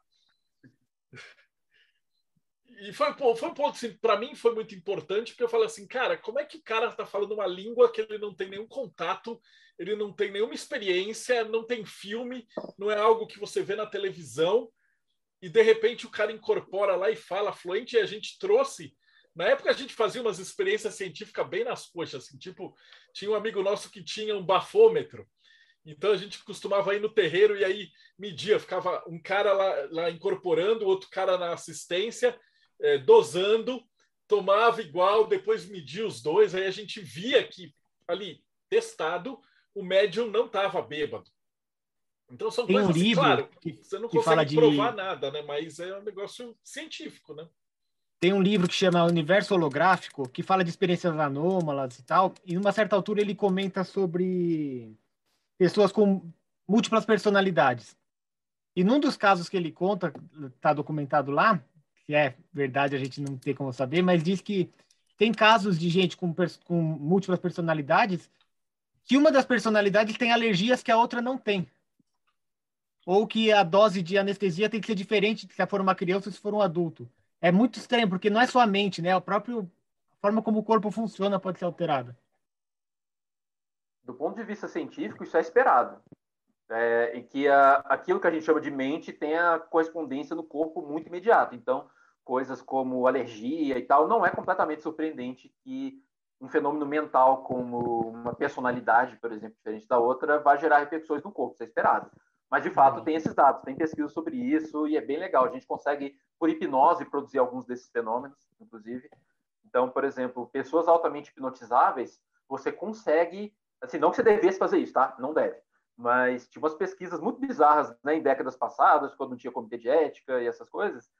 E foi, foi um ponto, assim, para mim foi muito importante, porque eu falei assim, cara, como é que o cara está falando uma língua que ele não tem nenhum contato, ele não tem nenhuma experiência, não tem filme, não é algo que você vê na televisão, e de repente o cara incorpora lá e fala fluente, e a gente trouxe na época a gente fazia umas experiências científicas bem nas coxas, assim, tipo, tinha um amigo nosso que tinha um bafômetro. Então a gente costumava ir no terreiro e aí media, ficava um cara lá, lá incorporando, outro cara na assistência, é, dosando, tomava igual, depois media os dois, aí a gente via que ali, testado, o médium não estava bêbado. Então são Tem coisas, um livro claro, que, você não consegue fala de... provar nada, né? Mas é um negócio científico, né? tem um livro que chama Universo Holográfico, que fala de experiências anômalas e tal, e numa certa altura ele comenta sobre pessoas com múltiplas personalidades. E num dos casos que ele conta, está documentado lá, que é verdade, a gente não tem como saber, mas diz que tem casos de gente com, com múltiplas personalidades que uma das personalidades tem alergias que a outra não tem. Ou que a dose de anestesia tem que ser diferente se for uma criança ou se for um adulto é muito estranho, porque não é só a mente, né? A própria forma como o corpo funciona pode ser alterada. Do ponto de vista científico, isso é esperado. É, e que a, aquilo que a gente chama de mente tem a correspondência no corpo muito imediata. Então, coisas como alergia e tal, não é completamente surpreendente que um fenômeno mental como uma personalidade, por exemplo, diferente da outra, vai gerar repercussões no corpo, isso é esperado. Mas, de fato, uhum. tem esses dados, tem pesquisa sobre isso e é bem legal. A gente consegue, por hipnose, produzir alguns desses fenômenos, inclusive. Então, por exemplo, pessoas altamente hipnotizáveis, você consegue, assim, não que você devesse fazer isso, tá? Não deve. Mas tinha umas pesquisas muito bizarras né, em décadas passadas, quando não tinha comitê de ética e essas coisas.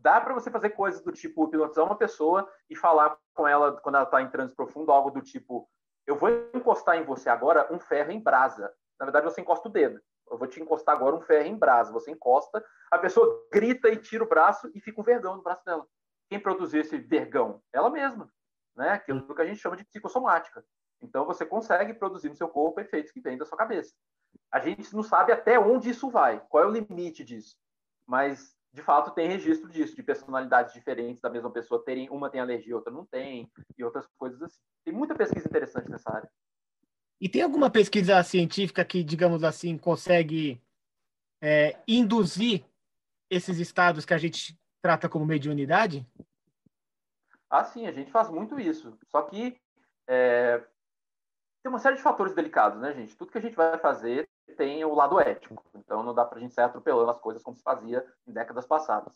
Dá para você fazer coisas do tipo hipnotizar uma pessoa e falar com ela quando ela está em transe profundo, algo do tipo: eu vou encostar em você agora um ferro em brasa. Na verdade, você encosta o dedo eu vou te encostar agora um ferro em brasa. Você encosta, a pessoa grita e tira o braço e fica um vergão no braço dela. Quem produziu esse vergão? Ela mesma. Né? Aquilo que a gente chama de psicossomática. Então você consegue produzir no seu corpo efeitos que vêm da sua cabeça. A gente não sabe até onde isso vai, qual é o limite disso. Mas de fato tem registro disso, de personalidades diferentes da mesma pessoa terem, uma tem alergia, outra não tem, e outras coisas assim. Tem muita pesquisa interessante nessa área. E tem alguma pesquisa científica que, digamos assim, consegue é, induzir esses estados que a gente trata como mediunidade? Ah, sim, a gente faz muito isso. Só que é, tem uma série de fatores delicados, né, gente? Tudo que a gente vai fazer tem o lado ético. Então não dá para a gente sair atropelando as coisas como se fazia em décadas passadas.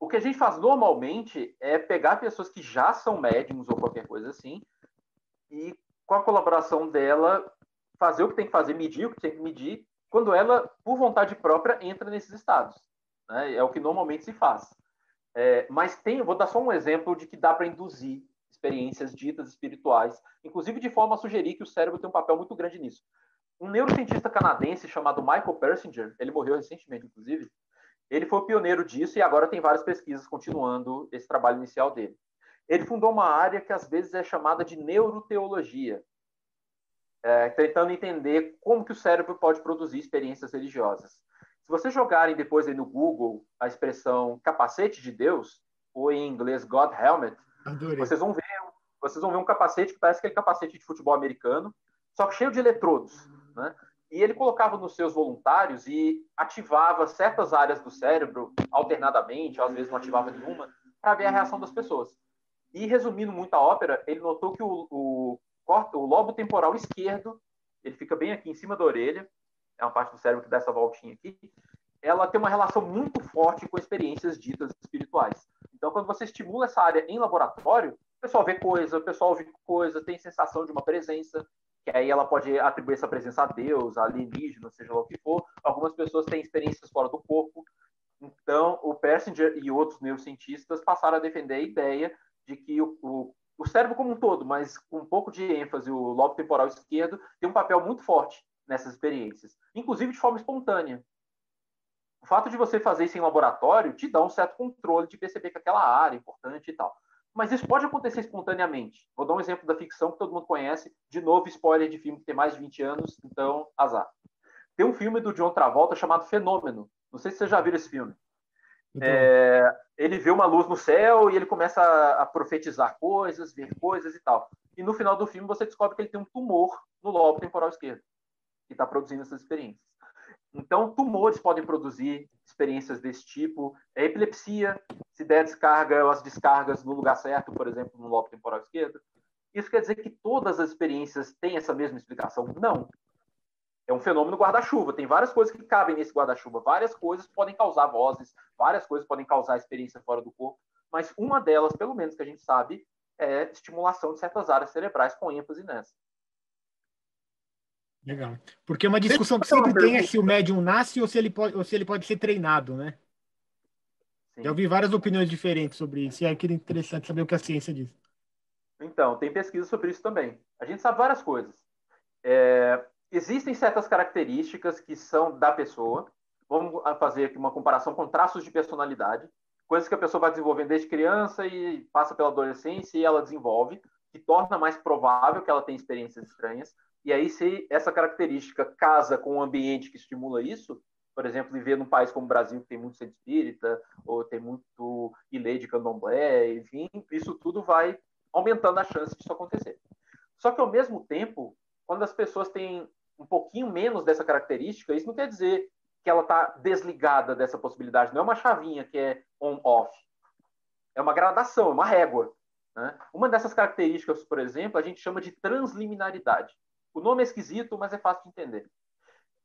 O que a gente faz normalmente é pegar pessoas que já são médiums ou qualquer coisa assim e com a colaboração dela fazer o que tem que fazer, medir o que tem que medir, quando ela, por vontade própria, entra nesses estados. Né? É o que normalmente se faz. É, mas tem, vou dar só um exemplo de que dá para induzir experiências ditas espirituais, inclusive de forma a sugerir que o cérebro tem um papel muito grande nisso. Um neurocientista canadense chamado Michael Persinger, ele morreu recentemente, inclusive, ele foi o pioneiro disso e agora tem várias pesquisas continuando esse trabalho inicial dele. Ele fundou uma área que às vezes é chamada de neuroteologia, é, tentando entender como que o cérebro pode produzir experiências religiosas. Se vocês jogarem depois aí no Google a expressão capacete de Deus, ou em inglês God Helmet, vocês vão ver vocês vão ver um capacete que parece aquele capacete de futebol americano, só que cheio de eletrodos, né? E ele colocava nos seus voluntários e ativava certas áreas do cérebro alternadamente, às vezes não ativava nenhuma, para ver a reação das pessoas. E resumindo muito a ópera, ele notou que o, o o lobo temporal esquerdo, ele fica bem aqui em cima da orelha, é uma parte do cérebro que dá essa voltinha aqui, ela tem uma relação muito forte com experiências ditas espirituais. Então, quando você estimula essa área em laboratório, o pessoal vê coisa, o pessoal ouve coisa, tem sensação de uma presença, que aí ela pode atribuir essa presença a Deus, a alienígena, seja lá o que for. Algumas pessoas têm experiências fora do corpo. Então, o Persinger e outros neurocientistas passaram a defender a ideia de que o, o o cérebro como um todo, mas com um pouco de ênfase, o lobo temporal esquerdo tem um papel muito forte nessas experiências, inclusive de forma espontânea. O fato de você fazer isso em laboratório te dá um certo controle de perceber que aquela área é importante e tal. Mas isso pode acontecer espontaneamente. Vou dar um exemplo da ficção que todo mundo conhece. De novo, spoiler de filme que tem mais de 20 anos, então azar. Tem um filme do John Travolta chamado Fenômeno. Não sei se vocês já viram esse filme. É, ele vê uma luz no céu e ele começa a, a, profetizar coisas, ver coisas e tal. E no final do filme você descobre que ele tem um tumor no lobo temporal esquerdo, que está produzindo essas experiências. Então, tumores podem produzir experiências desse tipo. A epilepsia, se der descarga, as descargas no lugar certo, por exemplo, no lobo temporal esquerdo. Isso quer dizer que todas as experiências têm essa mesma explicação? Não é um fenômeno guarda-chuva. Tem várias coisas que cabem nesse guarda-chuva. Várias coisas podem causar vozes, várias coisas podem causar experiência fora do corpo, mas uma delas, pelo menos que a gente sabe, é estimulação de certas áreas cerebrais com ênfase nessa. Legal. Porque uma discussão que sempre tem é se o médium nasce ou se ele pode, ou se ele pode ser treinado, né? Sim. Já ouvi várias opiniões diferentes sobre isso, e é interessante saber o que a ciência diz. Então, tem pesquisa sobre isso também. A gente sabe várias coisas. É, existem certas características que são da pessoa. Vamos fazer aqui uma comparação com traços de personalidade, coisas que a pessoa vai desenvolvendo desde criança e passa pela adolescência e ela desenvolve, que torna mais provável que ela tenha experiências estranhas. E aí, se essa característica casa com o um ambiente que estimula isso, por exemplo, viver num país como o Brasil, que tem muito centro espírita, ou tem muito ilê de candomblé, enfim, isso tudo vai aumentando a chance disso acontecer. Só que, ao mesmo tempo, quando as pessoas têm um pouquinho menos dessa característica, isso não quer dizer que ela está desligada dessa possibilidade. Não é uma chavinha que é on-off. É uma gradação, é uma régua. Né? Uma dessas características, por exemplo, a gente chama de transliminaridade. O nome é esquisito, mas é fácil de entender.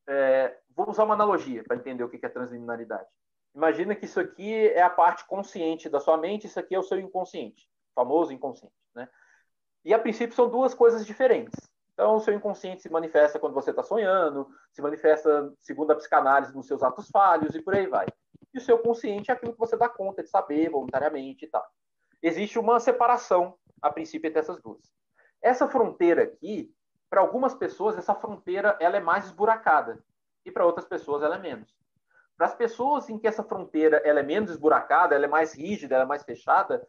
É, vou usar uma analogia para entender o que é transliminaridade. Imagina que isso aqui é a parte consciente da sua mente, isso aqui é o seu inconsciente, famoso inconsciente. Né? E a princípio são duas coisas diferentes. Então, o seu inconsciente se manifesta quando você está sonhando, se manifesta, segundo a psicanálise, nos seus atos falhos e por aí vai. E o seu consciente é aquilo que você dá conta de saber voluntariamente e tal. Existe uma separação, a princípio, entre essas duas. Essa fronteira aqui, para algumas pessoas, essa fronteira ela é mais esburacada e para outras pessoas ela é menos. Para as pessoas em que essa fronteira ela é menos esburacada, ela é mais rígida, ela é mais fechada,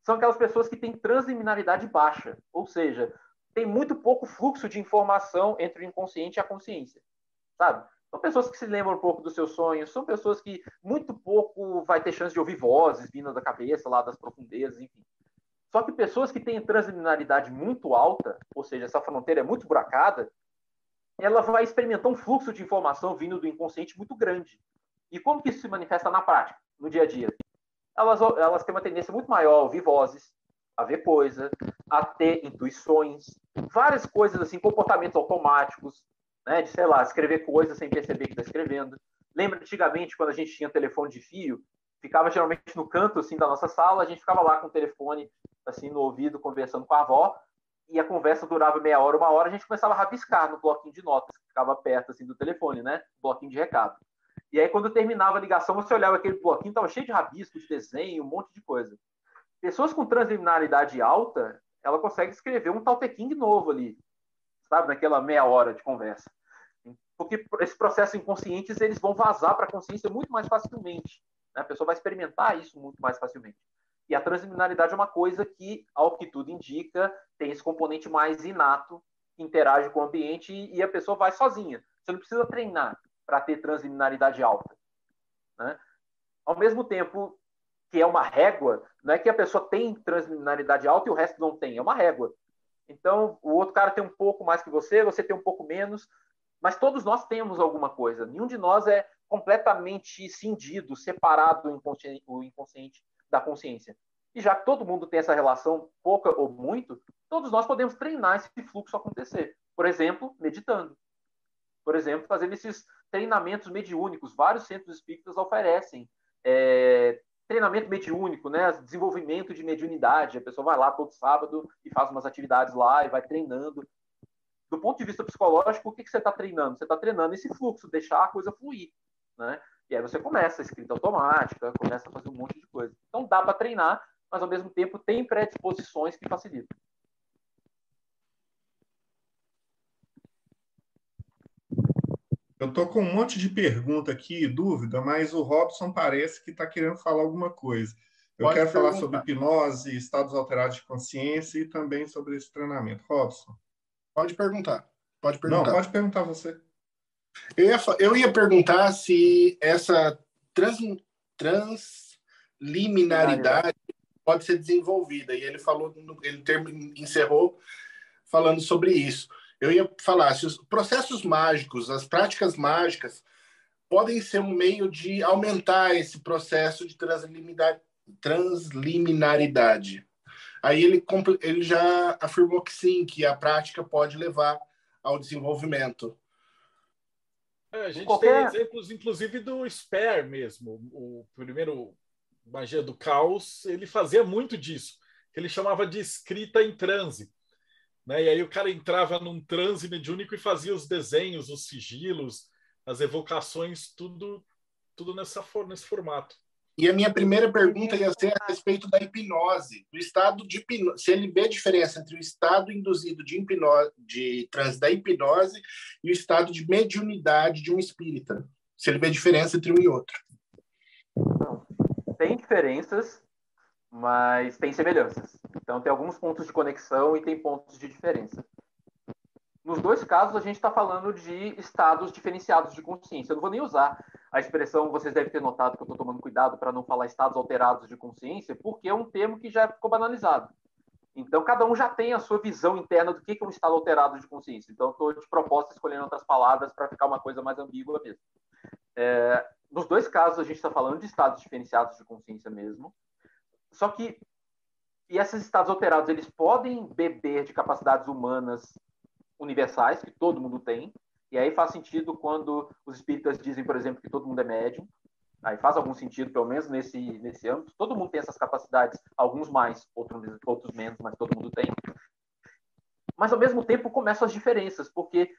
são aquelas pessoas que têm transliminaridade baixa, ou seja, tem muito pouco fluxo de informação entre o inconsciente e a consciência, sabe? São pessoas que se lembram um pouco dos seus sonhos, são pessoas que muito pouco vai ter chance de ouvir vozes vindo da cabeça, lá das profundezas, enfim. Só que pessoas que têm transliminaridade muito alta, ou seja, essa fronteira é muito buracada, ela vai experimentar um fluxo de informação vindo do inconsciente muito grande. E como que isso se manifesta na prática, no dia a dia? Elas, elas têm uma tendência muito maior a ouvir vozes, a ver coisa, a ter intuições, várias coisas assim, comportamentos automáticos, né, de sei lá, escrever coisas sem perceber que está escrevendo. Lembra antigamente quando a gente tinha telefone de fio, ficava geralmente no canto assim da nossa sala, a gente ficava lá com o telefone assim no ouvido conversando com a avó e a conversa durava meia hora, uma hora, a gente começava a rabiscar no bloquinho de notas que ficava perto assim do telefone, né? Bloquinho de recado. E aí quando terminava a ligação, você olhava aquele bloquinho, estava cheio de rabisco, de desenho, um monte de coisa. Pessoas com transliminaridade alta, ela consegue escrever um talteking novo ali, sabe, naquela meia hora de conversa. Porque esses processos inconscientes, eles vão vazar para a consciência muito mais facilmente. Né? A pessoa vai experimentar isso muito mais facilmente. E a transliminaridade é uma coisa que, ao que tudo indica, tem esse componente mais inato, que interage com o ambiente e a pessoa vai sozinha. Você não precisa treinar para ter transliminaridade alta. Né? Ao mesmo tempo que é uma régua, não é que a pessoa tem transliminaridade alta e o resto não tem, é uma régua. Então, o outro cara tem um pouco mais que você, você tem um pouco menos, mas todos nós temos alguma coisa. Nenhum de nós é completamente cindido, separado o inconsciente, o inconsciente da consciência. E já que todo mundo tem essa relação, pouca ou muito, todos nós podemos treinar esse fluxo acontecer. Por exemplo, meditando. Por exemplo, fazendo esses treinamentos mediúnicos. Vários centros espíritas oferecem é, treinamento mediúnico, né? desenvolvimento de mediunidade. A pessoa vai lá todo sábado e faz umas atividades lá e vai treinando. Do ponto de vista psicológico, o que, que você está treinando? Você está treinando esse fluxo, deixar a coisa fluir. Né? E aí você começa a escrita automática, começa a fazer um monte de coisa. Então dá para treinar, mas ao mesmo tempo tem predisposições que facilitam. Eu estou com um monte de pergunta aqui, dúvida, mas o Robson parece que está querendo falar alguma coisa. Eu Pode quero perguntar. falar sobre hipnose, estados alterados de consciência e também sobre esse treinamento. Robson. Pode perguntar. Pode perguntar. Não, pode perguntar você. Eu ia, eu ia perguntar se essa trans, transliminaridade pode ser desenvolvida. E ele falou, ele encerrou falando sobre isso. Eu ia falar se os processos mágicos, as práticas mágicas, podem ser um meio de aumentar esse processo de transliminaridade. Aí ele, ele já afirmou que sim, que a prática pode levar ao desenvolvimento. É, a gente Qualquer... tem exemplos, inclusive, do Spare mesmo. O primeiro Magia do Caos, ele fazia muito disso. Ele chamava de escrita em transe. Né? E aí o cara entrava num transe mediúnico e fazia os desenhos, os sigilos, as evocações, tudo, tudo nessa, nesse formato. E a minha primeira pergunta ia ser a respeito da hipnose, do estado de hipnose. Se ele vê a diferença entre o estado induzido de, hipnose, de transe da hipnose e o estado de mediunidade de um espírita. Se ele vê a diferença entre um e outro. Tem diferenças, mas tem semelhanças. Então, tem alguns pontos de conexão e tem pontos de diferença. Nos dois casos, a gente está falando de estados diferenciados de consciência. Eu não vou nem usar a expressão, vocês devem ter notado que eu estou tomando cuidado para não falar estados alterados de consciência, porque é um termo que já ficou banalizado. Então, cada um já tem a sua visão interna do que é um estado alterado de consciência. Então, estou de proposta escolhendo outras palavras para ficar uma coisa mais ambígua mesmo. É, nos dois casos, a gente está falando de estados diferenciados de consciência mesmo. Só que, e esses estados alterados, eles podem beber de capacidades humanas universais, que todo mundo tem. E aí faz sentido quando os espíritas dizem, por exemplo, que todo mundo é médium. Aí faz algum sentido, pelo menos nesse, nesse âmbito. Todo mundo tem essas capacidades, alguns mais, outros, outros menos, mas todo mundo tem. Mas, ao mesmo tempo, começam as diferenças, porque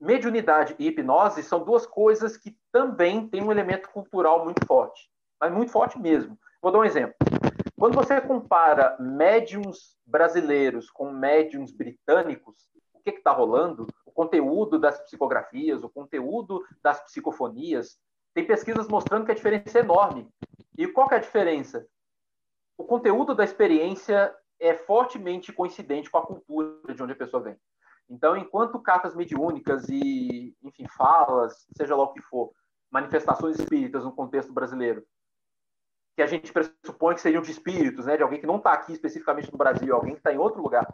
mediunidade e hipnose são duas coisas que também têm um elemento cultural muito forte. Mas muito forte mesmo. Vou dar um exemplo. Quando você compara médiums brasileiros com médiums britânicos, que está rolando, o conteúdo das psicografias, o conteúdo das psicofonias. Tem pesquisas mostrando que a diferença é enorme. E qual é a diferença? O conteúdo da experiência é fortemente coincidente com a cultura de onde a pessoa vem. Então, enquanto cartas mediúnicas e, enfim, falas, seja lá o que for, manifestações espíritas no contexto brasileiro, que a gente pressupõe que seriam de espíritos, né, de alguém que não está aqui especificamente no Brasil, alguém que está em outro lugar,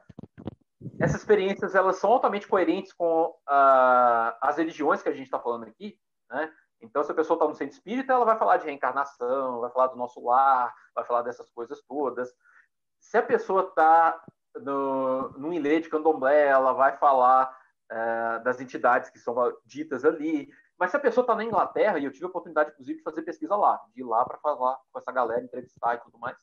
essas experiências elas são altamente coerentes com uh, as religiões que a gente está falando aqui, né? Então, se a pessoa está no centro espírita, ela vai falar de reencarnação, vai falar do nosso lar, vai falar dessas coisas todas. se a pessoa está no, no ilê de candomblé, ela vai falar é, das entidades que são ditas ali. Mas se a pessoa está na Inglaterra, e eu tive a oportunidade, inclusive, de fazer pesquisa lá, de ir lá para falar com essa galera, entrevistar e tudo mais,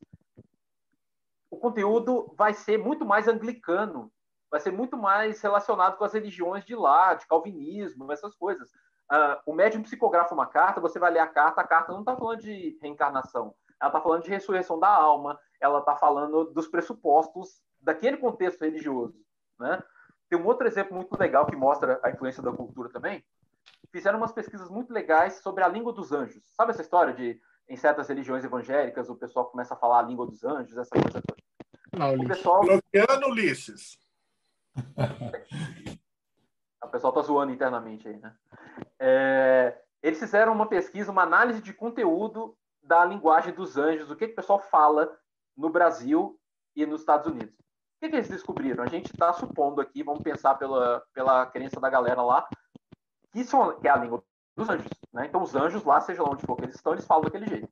o conteúdo vai ser muito mais anglicano, vai ser muito mais relacionado com as religiões de lá, de calvinismo, essas coisas. Uh, o médium psicografa uma carta, você vai ler a carta, a carta não está falando de reencarnação, ela está falando de ressurreição da alma, ela está falando dos pressupostos daquele contexto religioso. Né? Tem um outro exemplo muito legal que mostra a influência da cultura também. Fizeram umas pesquisas muito legais sobre a língua dos anjos. Sabe essa história de em certas religiões evangélicas o pessoal começa a falar a língua dos anjos, essa coisa toda? Não, o pessoal... Bloqueando Ulisses. o pessoal está zoando internamente aí, né? É... eles fizeram uma pesquisa, uma análise de conteúdo da linguagem dos anjos, o que, que o pessoal fala no Brasil e nos Estados Unidos. O que, que eles descobriram? A gente está supondo aqui, vamos pensar pela, pela crença da galera lá, que, são, que é a língua dos anjos. Né? Então, os anjos lá, seja lá onde for que eles estão, eles falam daquele jeito.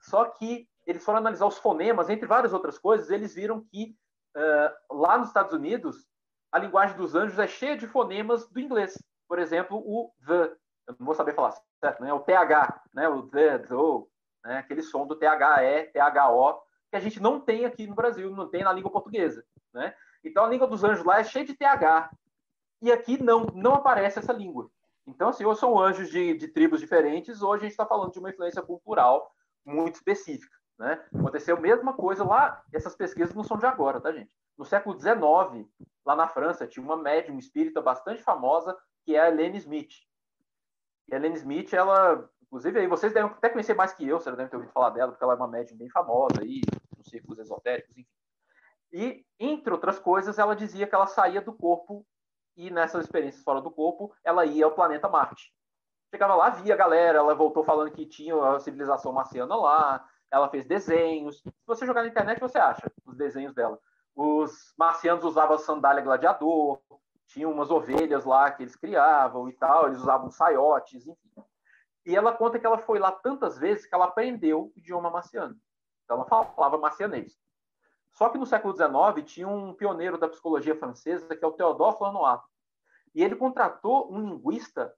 Só que eles foram analisar os fonemas, entre várias outras coisas, eles viram que uh, lá nos Estados Unidos, a linguagem dos anjos é cheia de fonemas do inglês. Por exemplo, o the, eu não vou saber falar certo, né? o TH, né? o the, the, né? aquele som do THE, THO, que a gente não tem aqui no Brasil, não tem na língua portuguesa. Né? Então, a língua dos anjos lá é cheia de TH. E aqui não, não aparece essa língua. Então, assim, ou são anjos de, de tribos diferentes, ou a gente está falando de uma influência cultural muito específica. Né? Aconteceu a mesma coisa lá, essas pesquisas não são de agora, tá, gente? No século XIX, lá na França, tinha uma médium espírita bastante famosa, que é a Helene Smith. E a Helene Smith, ela, inclusive, aí vocês devem até conhecer mais que eu, vocês devem ter ouvido falar dela, porque ela é uma médium bem famosa aí, nos círculos esotéricos, enfim. E, entre outras coisas, ela dizia que ela saía do corpo e nessas experiências fora do corpo, ela ia ao planeta Marte. Chegava lá, via a galera, ela voltou falando que tinha a civilização marciana lá, ela fez desenhos. Se você jogar na internet, você acha os desenhos dela. Os marcianos usavam sandália gladiador, tinha umas ovelhas lá que eles criavam e tal, eles usavam saiotes, enfim. E ela conta que ela foi lá tantas vezes que ela aprendeu o idioma marciano. Então ela falava marcianês. Só que no século XIX tinha um pioneiro da psicologia francesa, que é o Théodore Flanois. E ele contratou um linguista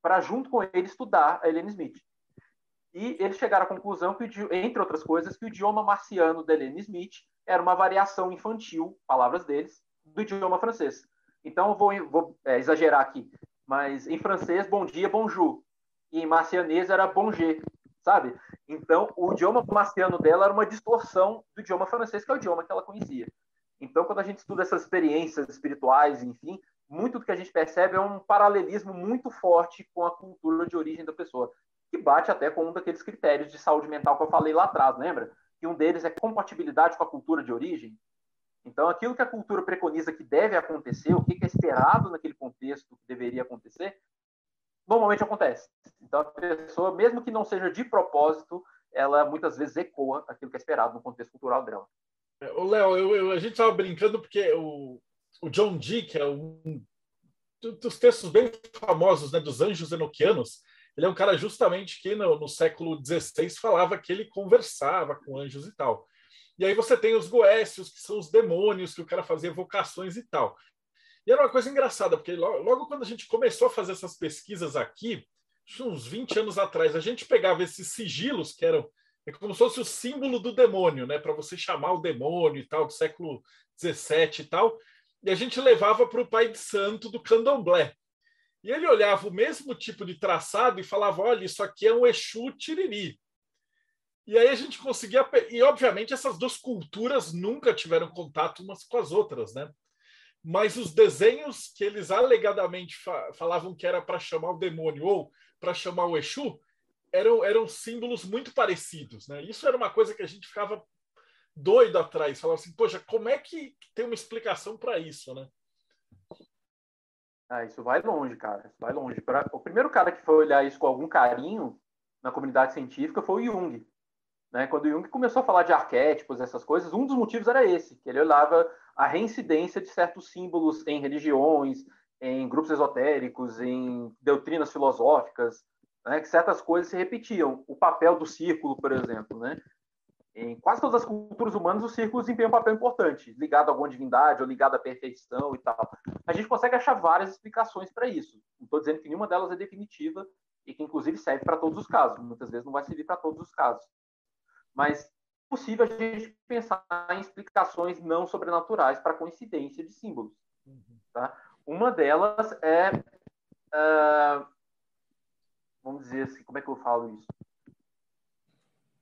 para, junto com ele, estudar a Helene Smith. E eles chegaram à conclusão, que, entre outras coisas, que o idioma marciano da Helene Smith era uma variação infantil, palavras deles, do idioma francês. Então, eu vou, vou é, exagerar aqui, mas em francês, bom dia, bonjour. E em marcianês era bonjour, sabe? Então, o idioma marciano dela era uma distorção do idioma francês, que é o idioma que ela conhecia. Então, quando a gente estuda essas experiências espirituais, enfim, muito do que a gente percebe é um paralelismo muito forte com a cultura de origem da pessoa que bate até com um daqueles critérios de saúde mental que eu falei lá atrás, lembra? Que um deles é compatibilidade com a cultura de origem. Então, aquilo que a cultura preconiza que deve acontecer, o que é esperado naquele contexto que deveria acontecer, normalmente acontece. Então, a pessoa, mesmo que não seja de propósito, ela muitas vezes ecoa aquilo que é esperado no contexto cultural dela. É, o Léo, a gente estava brincando porque o, o John Dee, que é um dos textos bem famosos né, dos anjos enoquianos, ele é um cara justamente que no, no século XVI falava que ele conversava com anjos e tal. E aí você tem os goécios, que são os demônios, que o cara fazia vocações e tal. E era uma coisa engraçada, porque logo, logo quando a gente começou a fazer essas pesquisas aqui, uns 20 anos atrás, a gente pegava esses sigilos, que eram é como se fosse o símbolo do demônio, né? Para você chamar o demônio e tal, do século XVII e tal. E a gente levava para o pai de santo do candomblé. E ele olhava o mesmo tipo de traçado e falava: olha, isso aqui é um Exu Tiriri. E aí a gente conseguia. E, obviamente, essas duas culturas nunca tiveram contato umas com as outras, né? Mas os desenhos que eles alegadamente falavam que era para chamar o demônio ou para chamar o Exu eram, eram símbolos muito parecidos, né? Isso era uma coisa que a gente ficava doido atrás. Falava assim, poxa, como é que tem uma explicação para isso, né? Ah, isso vai longe, cara. Isso vai longe. Pra... O primeiro cara que foi olhar isso com algum carinho na comunidade científica foi o Jung. Né? Quando o Jung começou a falar de arquétipos, essas coisas, um dos motivos era esse, que ele olhava a reincidência de certos símbolos em religiões, em grupos esotéricos, em doutrinas filosóficas, né? que certas coisas se repetiam. O papel do círculo, por exemplo, né? Em quase todas as culturas humanas, o círculo desempenha um papel importante, ligado a alguma divindade ou ligado à perfeição e tal. A gente consegue achar várias explicações para isso. Não estou dizendo que nenhuma delas é definitiva e que, inclusive, serve para todos os casos. Muitas vezes não vai servir para todos os casos. Mas é possível a gente pensar em explicações não sobrenaturais para coincidência de símbolos. Tá? Uma delas é. Uh, vamos dizer assim, como é que eu falo isso?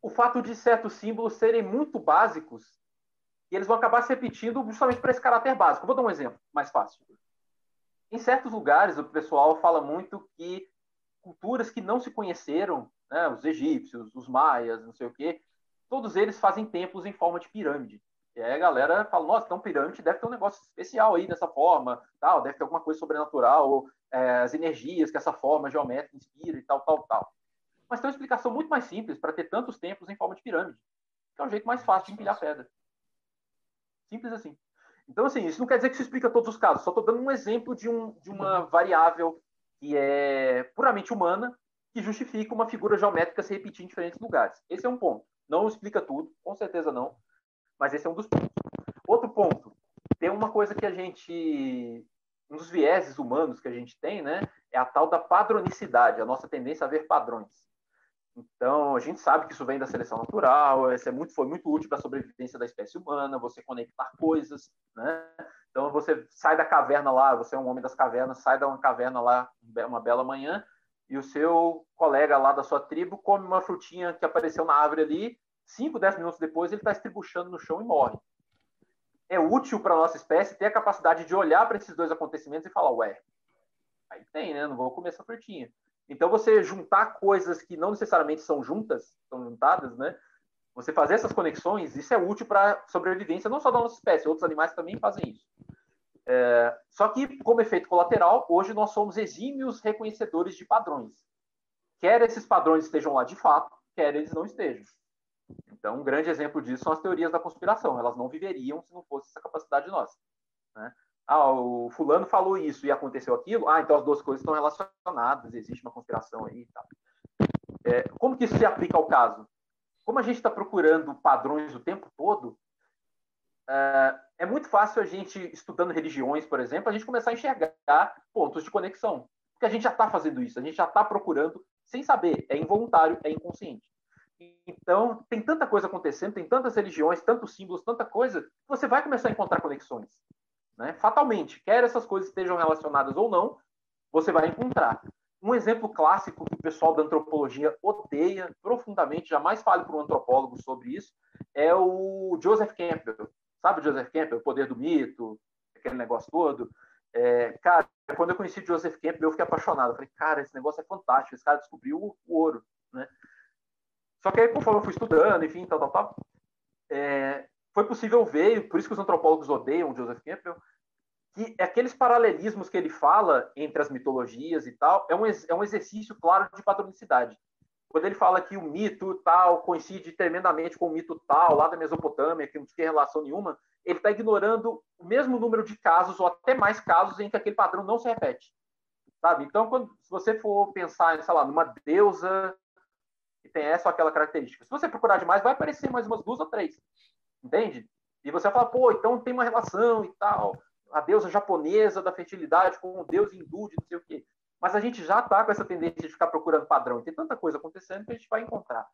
O fato de certos símbolos serem muito básicos e eles vão acabar se repetindo justamente para esse caráter básico. Vou dar um exemplo mais fácil. Em certos lugares, o pessoal fala muito que culturas que não se conheceram, né, os egípcios, os maias, não sei o quê, todos eles fazem templos em forma de pirâmide. E aí a galera fala, nossa, então pirâmide deve ter um negócio especial aí dessa forma, tal, deve ter alguma coisa sobrenatural, ou é, as energias que essa forma geométrica inspira e tal, tal, tal mas tem uma explicação muito mais simples para ter tantos templos em forma de pirâmide, que é o jeito mais fácil de empilhar pedra. Simples assim. Então, assim, isso não quer dizer que isso explica todos os casos, só estou dando um exemplo de, um, de uma variável que é puramente humana, que justifica uma figura geométrica se repetir em diferentes lugares. Esse é um ponto. Não explica tudo, com certeza não, mas esse é um dos pontos. Outro ponto, tem uma coisa que a gente. Um dos vieses humanos que a gente tem, né? É a tal da padronicidade, a nossa tendência a ver padrões. Então, a gente sabe que isso vem da seleção natural, isso é muito, foi muito útil para a sobrevivência da espécie humana, você conectar coisas, né? Então, você sai da caverna lá, você é um homem das cavernas, sai da uma caverna lá, uma bela manhã, e o seu colega lá da sua tribo come uma frutinha que apareceu na árvore ali, 5, 10 minutos depois ele está estribuchando no chão e morre. É útil para a nossa espécie ter a capacidade de olhar para esses dois acontecimentos e falar, ué, aí tem, né? Não vou comer essa frutinha. Então, você juntar coisas que não necessariamente são juntas, são juntadas, né? Você fazer essas conexões, isso é útil para sobrevivência, não só da nossa espécie, outros animais também fazem isso. É, só que, como efeito colateral, hoje nós somos exímios reconhecedores de padrões. Quer esses padrões estejam lá de fato, quer eles não estejam. Então, um grande exemplo disso são as teorias da conspiração. Elas não viveriam se não fosse essa capacidade nossa. Né? Ah, o fulano falou isso e aconteceu aquilo, ah, então as duas coisas estão relacionadas, existe uma conspiração aí e tal. É, como que isso se aplica ao caso? Como a gente está procurando padrões o tempo todo, é, é muito fácil a gente, estudando religiões, por exemplo, a gente começar a enxergar pontos de conexão. Porque a gente já está fazendo isso, a gente já está procurando sem saber, é involuntário, é inconsciente. Então, tem tanta coisa acontecendo, tem tantas religiões, tantos símbolos, tanta coisa, que você vai começar a encontrar conexões. Né? Fatalmente, quer essas coisas estejam relacionadas ou não, você vai encontrar. Um exemplo clássico que o pessoal da antropologia odeia profundamente, jamais fale para um antropólogo sobre isso, é o Joseph Campbell. Sabe o Joseph Campbell, o poder do mito, aquele negócio todo? É, cara, quando eu conheci Joseph Campbell, eu fiquei apaixonado. Eu falei, cara, esse negócio é fantástico, esse cara descobriu o, o ouro, né? Só que aí, conforme eu fui estudando, enfim, tal, tal, tal, é, foi possível ver, por isso que os antropólogos odeiam Joseph Campbell, que aqueles paralelismos que ele fala entre as mitologias e tal, é um, é um exercício claro de padronicidade. Quando ele fala que o mito tal coincide tremendamente com o mito tal, lá da Mesopotâmia, que não tem relação nenhuma, ele está ignorando o mesmo número de casos, ou até mais casos, em que aquele padrão não se repete. Sabe? Então, quando, se você for pensar, sei lá, numa deusa que tem essa ou aquela característica, se você procurar demais, vai aparecer mais umas duas ou três. Entende? E você vai falar, pô, então tem uma relação e tal. A deusa japonesa da fertilidade com o deus hindu de não sei o quê. Mas a gente já está com essa tendência de ficar procurando padrão. E tem tanta coisa acontecendo que a gente vai encontrar.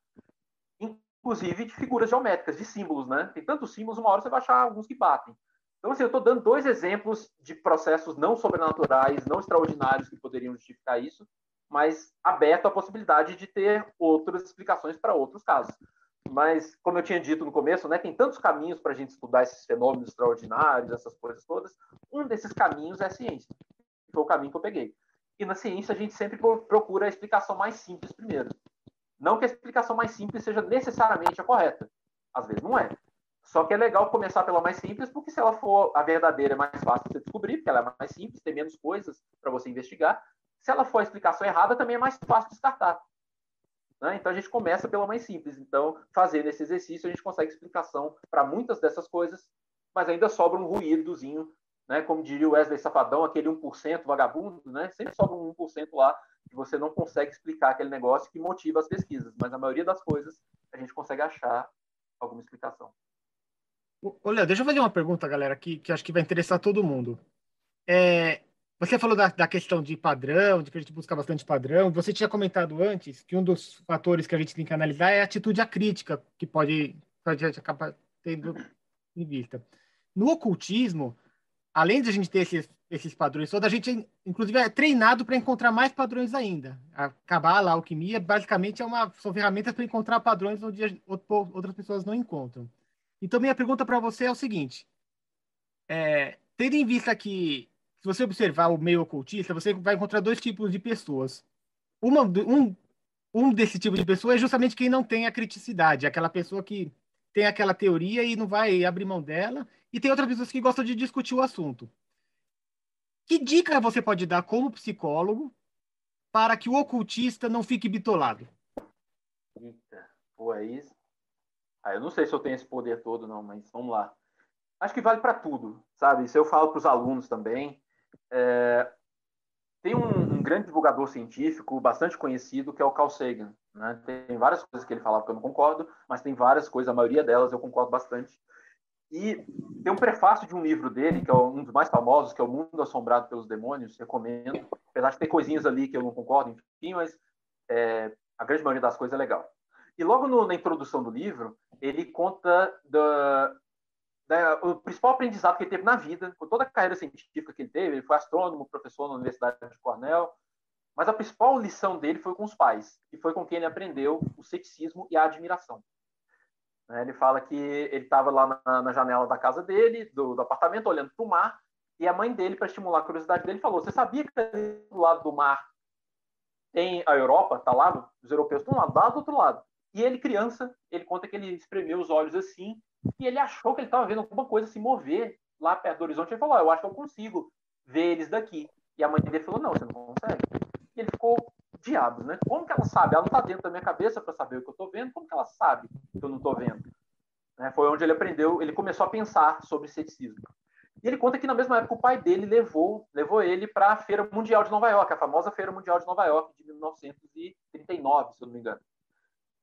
Inclusive de figuras geométricas, de símbolos, né? Tem tantos símbolos, uma hora você vai achar alguns que batem. Então, assim, eu estou dando dois exemplos de processos não sobrenaturais, não extraordinários que poderiam justificar isso, mas aberto à possibilidade de ter outras explicações para outros casos. Mas, como eu tinha dito no começo, né, tem tantos caminhos para a gente estudar esses fenômenos extraordinários, essas coisas todas. Um desses caminhos é a ciência. Foi o caminho que eu peguei. E na ciência a gente sempre procura a explicação mais simples primeiro. Não que a explicação mais simples seja necessariamente a correta. Às vezes não é. Só que é legal começar pela mais simples, porque se ela for a verdadeira, é mais fácil você descobrir, porque ela é mais simples, tem menos coisas para você investigar. Se ela for a explicação errada, também é mais fácil descartar. Né? Então a gente começa pela mais simples. Então, fazendo esse exercício, a gente consegue explicação para muitas dessas coisas, mas ainda sobra um ruídozinho, né? como diria o Wesley Safadão, aquele 1% vagabundo, né? sempre sobra um 1% lá que você não consegue explicar aquele negócio que motiva as pesquisas, mas a maioria das coisas a gente consegue achar alguma explicação. Olha, deixa eu fazer uma pergunta, galera, que, que acho que vai interessar todo mundo. É, você falou da, da, questão de padrão, de que a gente busca bastante padrão. Você tinha comentado antes que um dos fatores que a gente tem que analisar é a atitude crítica que pode, pode acabar tendo em vista. No ocultismo, além de a gente ter esses, esses padrões todos, a gente, inclusive, é treinado para encontrar mais padrões ainda. A cabala, a alquimia, basicamente, é uma, são ferramentas para encontrar padrões onde outras pessoas não encontram. Então, minha pergunta para você é o seguinte: é, tendo em vista que, se você observar o meio ocultista, você vai encontrar dois tipos de pessoas. Uma, um, um desse tipo de pessoa é justamente quem não tem a criticidade, aquela pessoa que tem aquela teoria e não vai abrir mão dela, e tem outras pessoas que gostam de discutir o assunto. Que dica você pode dar como psicólogo para que o ocultista não fique bitolado? Eita, pô, aí ah, eu não sei se eu tenho esse poder todo, não, mas vamos lá. Acho que vale para tudo, sabe? Isso eu falo para os alunos também. É... Tem um, um, grande divulgador científico bastante conhecido que é o Carl Sagan. Né? Tem várias coisas que ele falava que eu não concordo, mas tem várias coisas, a maioria delas eu concordo bastante. E tem um prefácio de um livro dele, que é um dos mais famosos, que é O Mundo Assombrado pelos Demônios, recomendo. Apesar de ter coisinhas ali que eu não concordo, enfim, mas é, a grande maioria das coisas é legal. E logo no, na introdução do livro, ele conta da, da, o principal aprendizado que ele teve na vida, com toda a carreira científica que ele teve. Ele foi astrônomo, professor na Universidade de Cornell. Mas a principal lição dele foi com os pais, e foi com quem ele aprendeu o ceticismo e a admiração. Né, ele fala que ele estava lá na, na, janela da casa dele, do, do apartamento, olhando para o mar, e a mãe dele, para estimular a curiosidade dele, falou: Você sabia que do lado do mar tem a Europa? Está lá? Os europeus estão lá, lá do outro lado. E ele, criança, ele conta que ele espremeu os olhos assim e ele achou que ele estava vendo alguma coisa se mover lá perto do horizonte. Ele falou: oh, Eu acho que eu consigo ver eles daqui. E a mãe dele falou: Não, você não consegue. E ele ficou diabos, né? Como que ela sabe? Ela não está dentro da minha cabeça para saber o que eu estou vendo. Como que ela sabe que eu não estou vendo? Né? Foi onde ele aprendeu, ele começou a pensar sobre ceticismo. E ele conta que na mesma época o pai dele levou, levou ele para a Feira Mundial de Nova York, a famosa Feira Mundial de Nova York de 1939, se eu não me engano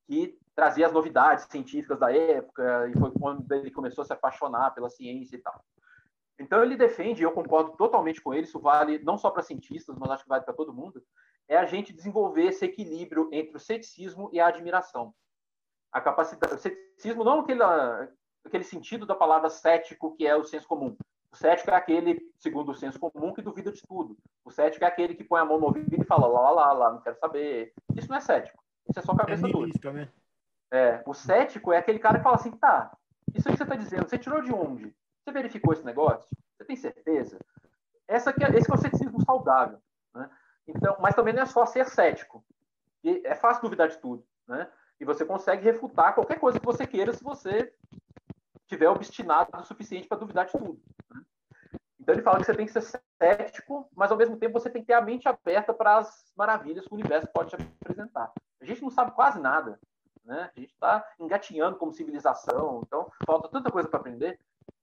que trazia as novidades científicas da época, e foi quando ele começou a se apaixonar pela ciência e tal. Então ele defende, eu concordo totalmente com ele, isso vale não só para cientistas, mas acho que vale para todo mundo, é a gente desenvolver esse equilíbrio entre o ceticismo e a admiração. A capacidade, o ceticismo não aquele, aquele sentido da palavra cético que é o senso comum. O cético é aquele, segundo o senso comum, que duvida de tudo. O cético é aquele que põe a mão no ouvido e fala lá, lá, lá, não quero saber. Isso não é cético. Isso é só cabeça é dura. Né? É, o cético é aquele cara que fala assim, tá, isso aí que você está dizendo, você tirou de onde? Você verificou esse negócio? Você tem certeza? Essa que é, esse que é o ceticismo saudável. Né? Então, mas também não é só ser cético. E é fácil duvidar de tudo. Né? E você consegue refutar qualquer coisa que você queira se você tiver obstinado o suficiente para duvidar de tudo. Né? Então ele fala que você tem que ser cético, mas ao mesmo tempo você tem que ter a mente aberta para as maravilhas que o universo pode te apresentar. A gente não sabe quase nada, né? A gente está engatinhando como civilização, então falta tanta coisa para aprender.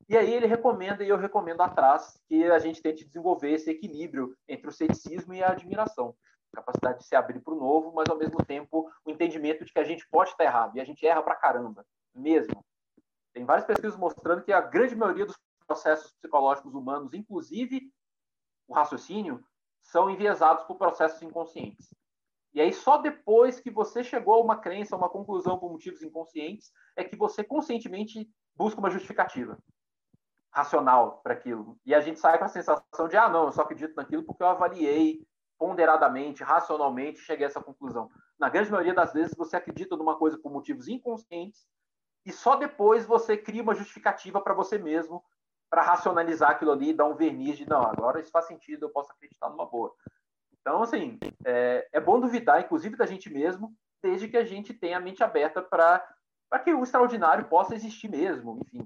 E aí ele recomenda, e eu recomendo atrás, que a gente tente desenvolver esse equilíbrio entre o ceticismo e a admiração. A capacidade de se abrir para o novo, mas ao mesmo tempo o entendimento de que a gente pode estar errado, e a gente erra para caramba, mesmo. Tem várias pesquisas mostrando que a grande maioria dos processos psicológicos humanos, inclusive o raciocínio, são enviesados por processos inconscientes. E aí, só depois que você chegou a uma crença, a uma conclusão por motivos inconscientes, é que você conscientemente busca uma justificativa racional para aquilo. E a gente sai com a sensação de, ah, não, eu só acredito naquilo porque eu avaliei ponderadamente, racionalmente, cheguei a essa conclusão. Na grande maioria das vezes, você acredita numa coisa por motivos inconscientes e só depois você cria uma justificativa para você mesmo para racionalizar aquilo ali e dar um verniz de, não, agora isso faz sentido, eu posso acreditar numa boa. Então, assim, é, é bom duvidar, inclusive, da gente mesmo, desde que a gente tenha a mente aberta para que o extraordinário possa existir mesmo, enfim.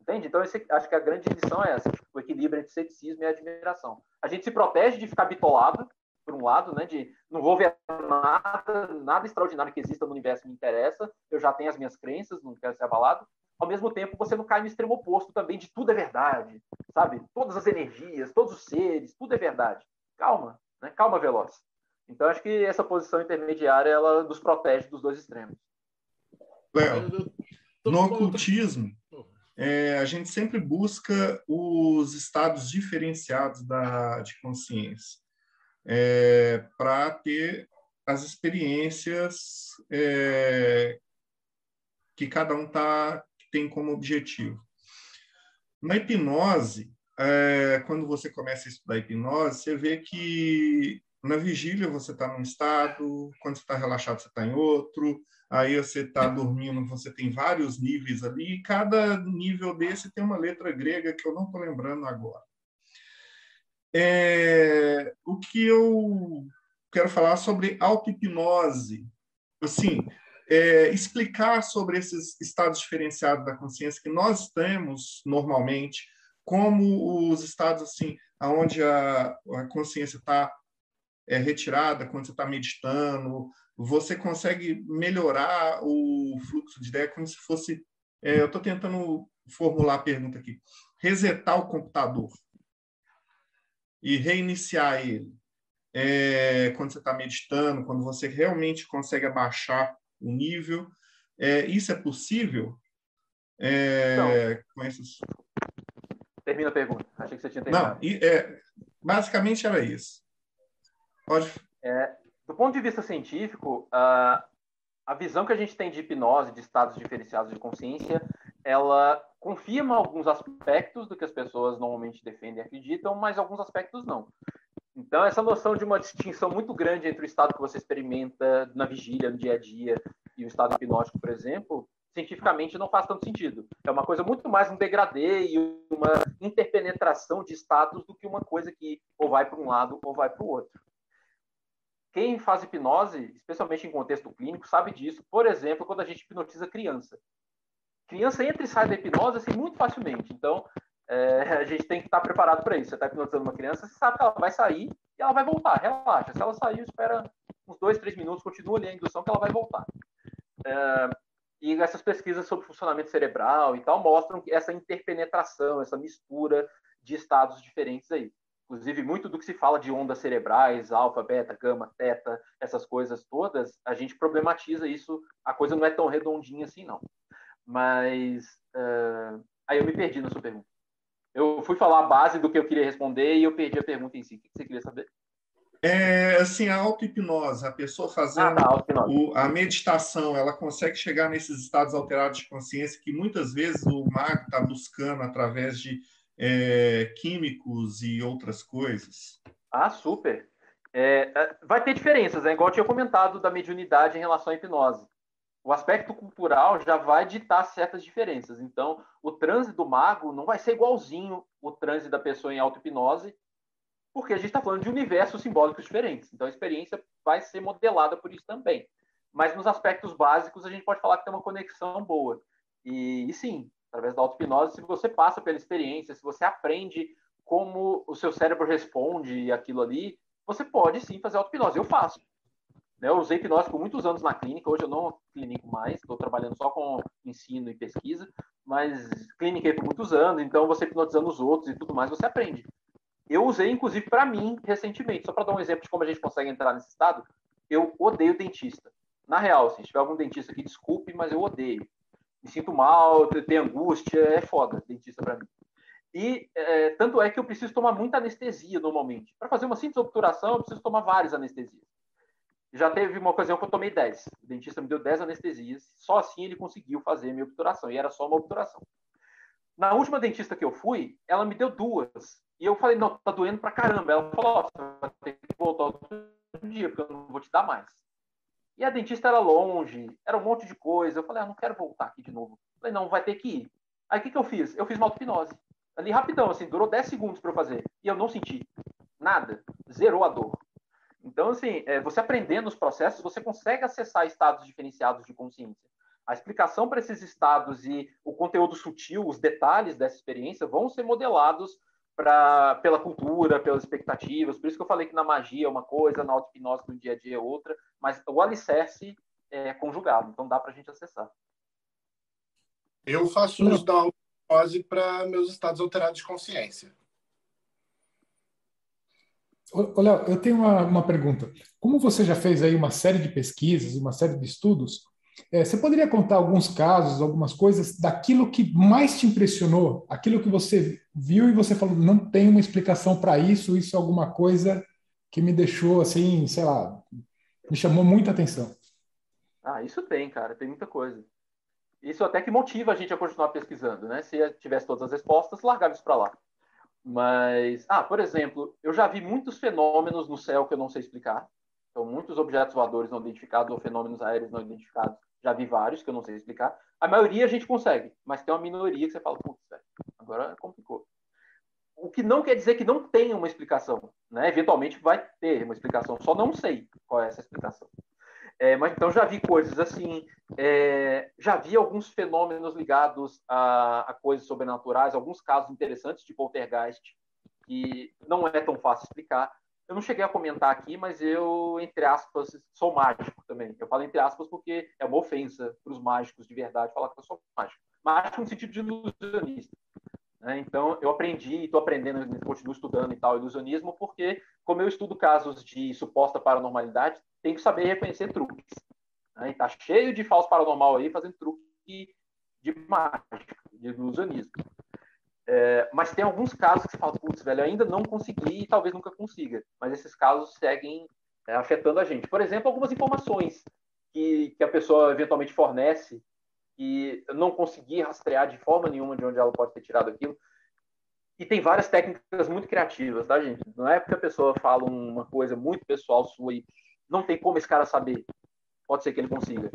Entende? Então, esse, acho que a grande lição é essa, o equilíbrio entre ceticismo e admiração. A gente se protege de ficar bitolado, por um lado, né, de não vou ver nada, nada extraordinário que exista no universo me interessa, eu já tenho as minhas crenças, não quero ser abalado. Ao mesmo tempo, você não cai no extremo oposto também de tudo é verdade, sabe? Todas as energias, todos os seres, tudo é verdade. Calma, né? Calma, Veloz. Então, acho que essa posição intermediária ela nos protege dos dois extremos. Léo. no ocultismo, é, a gente sempre busca os estados diferenciados da, de consciência é, para ter as experiências é, que cada um tá, tem como objetivo. Na hipnose, é, quando você começa a estudar hipnose, você vê que na vigília você está num estado, quando você está relaxado você está em outro, aí você está dormindo, você tem vários níveis ali, e cada nível desse tem uma letra grega que eu não estou lembrando agora. É, o que eu quero falar sobre auto-hipnose, assim, é, explicar sobre esses estados diferenciados da consciência que nós temos normalmente, como os estados assim, aonde a, a consciência está é, retirada quando você está meditando, você consegue melhorar o fluxo de ideia como se fosse. É, eu estou tentando formular a pergunta aqui. Resetar o computador e reiniciar ele. É, quando você está meditando, quando você realmente consegue abaixar o nível. É, isso é possível? É, com esses... Termina a pergunta. Achei que você tinha terminado. Não, é, basicamente era isso. Pode. É, do ponto de vista científico, a, a visão que a gente tem de hipnose, de estados diferenciados de consciência, ela confirma alguns aspectos do que as pessoas normalmente defendem e acreditam, mas alguns aspectos não. Então, essa noção de uma distinção muito grande entre o estado que você experimenta na vigília, no dia a dia, e o estado hipnótico, por exemplo, cientificamente não faz tanto sentido. É uma coisa muito mais um degradê e uma interpenetração de estados do que uma coisa que ou vai para um lado ou vai para o outro. Quem faz hipnose, especialmente em contexto clínico, sabe disso. Por exemplo, quando a gente hipnotiza criança. Criança entra e sai da hipnose assim, muito facilmente. Então, é, a gente tem que estar preparado para isso. Você está hipnotizando uma criança, você sabe que ela vai sair e ela vai voltar. Relaxa. Se ela sair, espera uns dois, três minutos, continua ali a indução que ela vai voltar. É, e essas pesquisas sobre funcionamento cerebral e tal mostram essa interpenetração, essa mistura de estados diferentes aí. Inclusive, muito do que se fala de ondas cerebrais, alfa, beta, gama, teta, essas coisas todas, a gente problematiza isso. A coisa não é tão redondinha assim, não. Mas uh, aí eu me perdi na sua pergunta. Eu fui falar a base do que eu queria responder e eu perdi a pergunta em si. O que você queria saber? É, assim, a auto-hipnose, a pessoa fazendo ah, tá, o, a meditação, ela consegue chegar nesses estados alterados de consciência que muitas vezes o mago está buscando através de é, químicos e outras coisas? Ah, super. É, é, vai ter diferenças, né? igual eu tinha comentado da mediunidade em relação à hipnose. O aspecto cultural já vai ditar certas diferenças. Então, o transe do mago não vai ser igualzinho o transe da pessoa em auto-hipnose, porque a gente está falando de universos simbólicos diferentes. Então, a experiência vai ser modelada por isso também. Mas nos aspectos básicos, a gente pode falar que tem uma conexão boa. E, e sim, através da auto-hipnose, se você passa pela experiência, se você aprende como o seu cérebro responde aquilo ali, você pode sim fazer auto-hipnose. Eu faço. Né, eu usei hipnose por muitos anos na clínica, hoje eu não clinico mais, estou trabalhando só com ensino e pesquisa, mas cliniquei por muitos anos, então você hipnotizando os outros e tudo mais, você aprende. Eu usei, inclusive, para mim, recentemente, só para dar um exemplo de como a gente consegue entrar nesse estado, eu odeio dentista. Na real, se tiver algum dentista aqui, desculpe, mas eu odeio me sinto mal, tenho angústia, é foda dentista para mim. E é, tanto é que eu preciso tomar muita anestesia normalmente. Para fazer uma simples obturação, eu preciso tomar várias anestesias. Já teve uma ocasião que eu tomei 10. O dentista me deu 10 anestesias. Só assim ele conseguiu fazer minha obturação. E era só uma obturação. Na última dentista que eu fui, ela me deu duas. E eu falei, não, tá doendo pra caramba. Ela falou, ó, você vai ter que voltar outro dia, porque eu não vou te dar mais. E a dentista era longe, era um monte de coisa. Eu falei, ah, não quero voltar aqui de novo. Eu falei, não, vai ter que ir. Aí o que, que eu fiz? Eu fiz uma auto-hipnose. Ali rapidão, assim, durou 10 segundos para eu fazer. E eu não senti nada. Zerou a dor. Então, assim, é, você aprendendo os processos, você consegue acessar estados diferenciados de consciência. A explicação para esses estados e o conteúdo sutil, os detalhes dessa experiência vão ser modelados pra, pela cultura, pelas expectativas. Por isso que eu falei que na magia é uma coisa, na auto-hipnose no dia a dia é outra, mas o alicerce é conjugado, então dá para a gente acessar. Eu faço uso da auto-hipnose para meus estados alterados de consciência. Olha, eu tenho uma, uma pergunta. Como você já fez aí uma série de pesquisas, uma série de estudos, É, você poderia contar alguns casos, algumas coisas daquilo que mais te impressionou, aquilo que você viu e você falou, não tem uma explicação para isso, isso é alguma coisa que me deixou assim, sei lá, me chamou muita atenção. Ah, isso tem, cara, tem muita coisa. Isso até que motiva a gente a continuar pesquisando, né? Se tivesse todas as respostas, largava isso para lá. Mas, ah, por exemplo, eu já vi muitos fenômenos no céu que eu não sei explicar. Então, muitos objetos voadores não identificados ou fenômenos aéreos não identificados. Já vi vários que eu não sei explicar. A maioria a gente consegue, mas tem uma minoria que você fala, putz, agora complicou. O que não quer dizer que não tenha uma explicação, né? Eventualmente vai ter uma explicação, só não sei qual é essa explicação. É, mas então já vi coisas assim, é, já vi alguns fenômenos ligados a, a, coisas sobrenaturais, alguns casos interessantes de poltergeist que não é tão fácil explicar. Eu não cheguei a comentar aqui, mas eu, entre aspas, sou mágico também. Eu falo entre aspas porque é uma ofensa para os mágicos de verdade falar que eu sou mágico. Mágico no sentido de ilusionista. Né? Então, eu aprendi e estou aprendendo, continuo estudando e tal, ilusionismo, porque, como eu estudo casos de suposta paranormalidade, tem que saber reconhecer truques. Né? Tá cheio de falso paranormal aí fazendo truque de mágica, de ilusionismo. É, mas tem alguns casos que você fala, putz, velho, ainda não consegui e talvez nunca consiga. Mas esses casos seguem é, afetando a gente. Por exemplo, algumas informações que, que a pessoa eventualmente fornece e não consegui rastrear de forma nenhuma de onde ela pode ter tirado aquilo. E tem várias técnicas muito criativas, tá, gente? Não é porque a pessoa fala uma coisa muito pessoal sua e não tem como esse cara saber. Pode ser que ele consiga.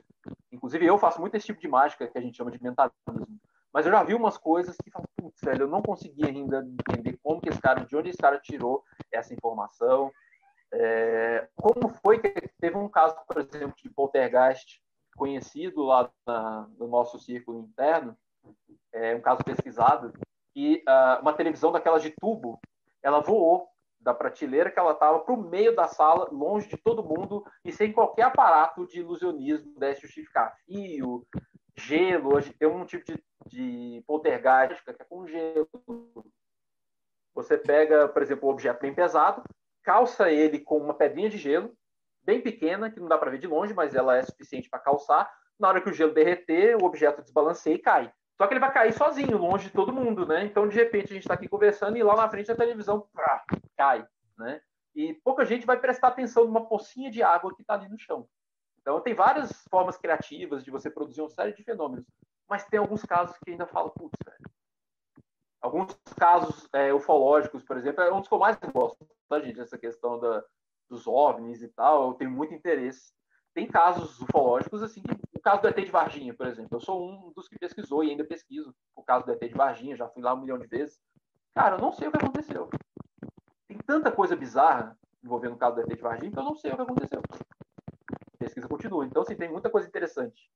Inclusive, eu faço muito esse tipo de mágica que a gente chama de mentalismo. Mas eu já vi umas coisas que falam, putz, velho, eu não consegui ainda entender como que esse cara, de onde esse cara tirou essa informação. É, como foi que teve um caso, por exemplo, de poltergeist conhecido lá na, no nosso círculo interno, é um caso pesquisado, que uh, uma televisão daquelas de tubo, ela voou da prateleira que ela estava para o meio da sala, longe de todo mundo e sem qualquer aparato de ilusionismo desse justificar. Fio, gelo, hoje tem um tipo de, de poltergeist que é com gelo. Você pega, por exemplo, um objeto bem pesado, calça ele com uma pedrinha de gelo, bem pequena, que não dá para ver de longe, mas ela é suficiente para calçar. Na hora que o gelo derreter, o objeto desbalanceia e cai. Só que ele vai cair sozinho, longe de todo mundo, né? Então, de repente, a gente está aqui conversando e lá na frente a televisão prá, cai, né? E pouca gente vai prestar atenção numa pocinha de água que está ali no chão. Então, tem várias formas criativas de você produzir uma série de fenômenos, mas tem alguns casos que ainda falam, putz, velho. Alguns casos é, ufológicos, por exemplo, é um dos que eu mais gosto, tá, gente? Essa questão da, dos OVNIs e tal, eu tenho muito interesse. Tem casos ufológicos, assim, que, o caso do ET de Varginha, por exemplo. Eu sou um dos que pesquisou e ainda pesquiso o caso do ET de Varginha, já fui lá um milhão de vezes. Cara, eu não sei o que aconteceu. Tem tanta coisa bizarra envolvendo o caso do ET de Varginha que eu não sei o que aconteceu. Pesquisa continua. Então, assim, tem muita coisa interessante.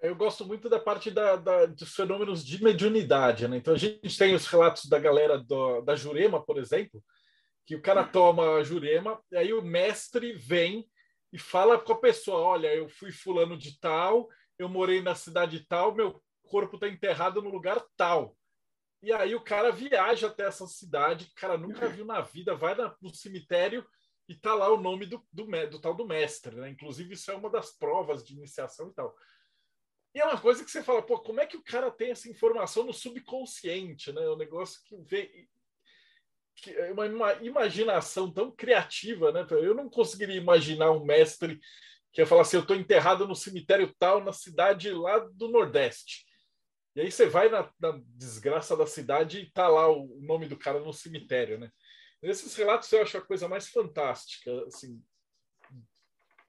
Eu gosto muito da parte da, da, dos fenômenos de mediunidade. Né? Então, a gente tem os relatos da galera do, da Jurema, por exemplo, que o cara toma a jurema, e aí o mestre vem e fala com a pessoa: Olha, eu fui fulano de tal, eu morei na cidade tal, meu corpo está enterrado no lugar tal. E aí o cara viaja até essa cidade, o cara nunca viu na vida, vai no cemitério e tá lá o nome do, do, do tal do mestre, né? Inclusive, isso é uma das provas de iniciação e tal. E é uma coisa que você fala, pô, como é que o cara tem essa informação no subconsciente, né? O é negócio que vem é uma, uma imaginação tão criativa, né? Eu não conseguiria imaginar um mestre que ia falar assim: eu estou enterrado no cemitério tal, na cidade lá do Nordeste. E aí você vai na, na desgraça da cidade e tá lá o, o, nome do cara no cemitério, né? Esses relatos eu acho a coisa mais fantástica, assim.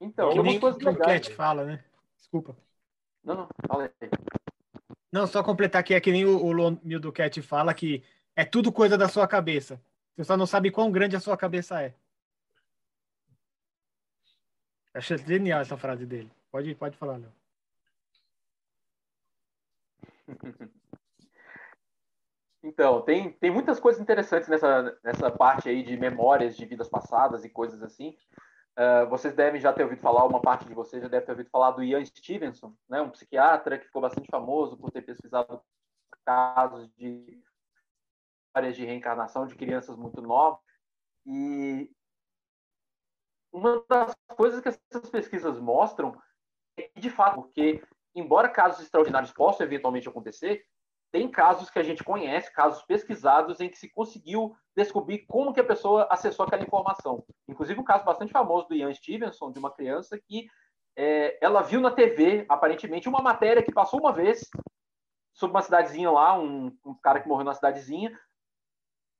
Então, que nem o Cat fala, né? Desculpa. Não, não, fala aí. Não, só completar que é que nem o, o do Cat fala que é tudo coisa da sua cabeça. Você só não sabe quão grande a sua cabeça é. Achei genial essa frase dele. Pode, pode falar, Léo. Então, tem, tem muitas coisas interessantes nessa, nessa parte aí de memórias de vidas passadas e coisas assim. Uh, vocês devem já ter ouvido falar, uma parte de vocês já deve ter ouvido falar do Ian Stevenson, né, um psiquiatra que ficou bastante famoso por ter pesquisado casos de histórias de reencarnação de crianças muito novas. E uma das coisas que essas pesquisas mostram de fato, porque embora casos extraordinários possam eventualmente acontecer, tem casos que a gente conhece, casos pesquisados, em que se conseguiu descobrir como que a pessoa acessou aquela informação. Inclusive um caso bastante famoso do Ian Stevenson, de uma criança que é, ela viu na TV, aparentemente, uma matéria que passou uma vez sobre uma cidadezinha lá, um, um cara que morreu na cidadezinha.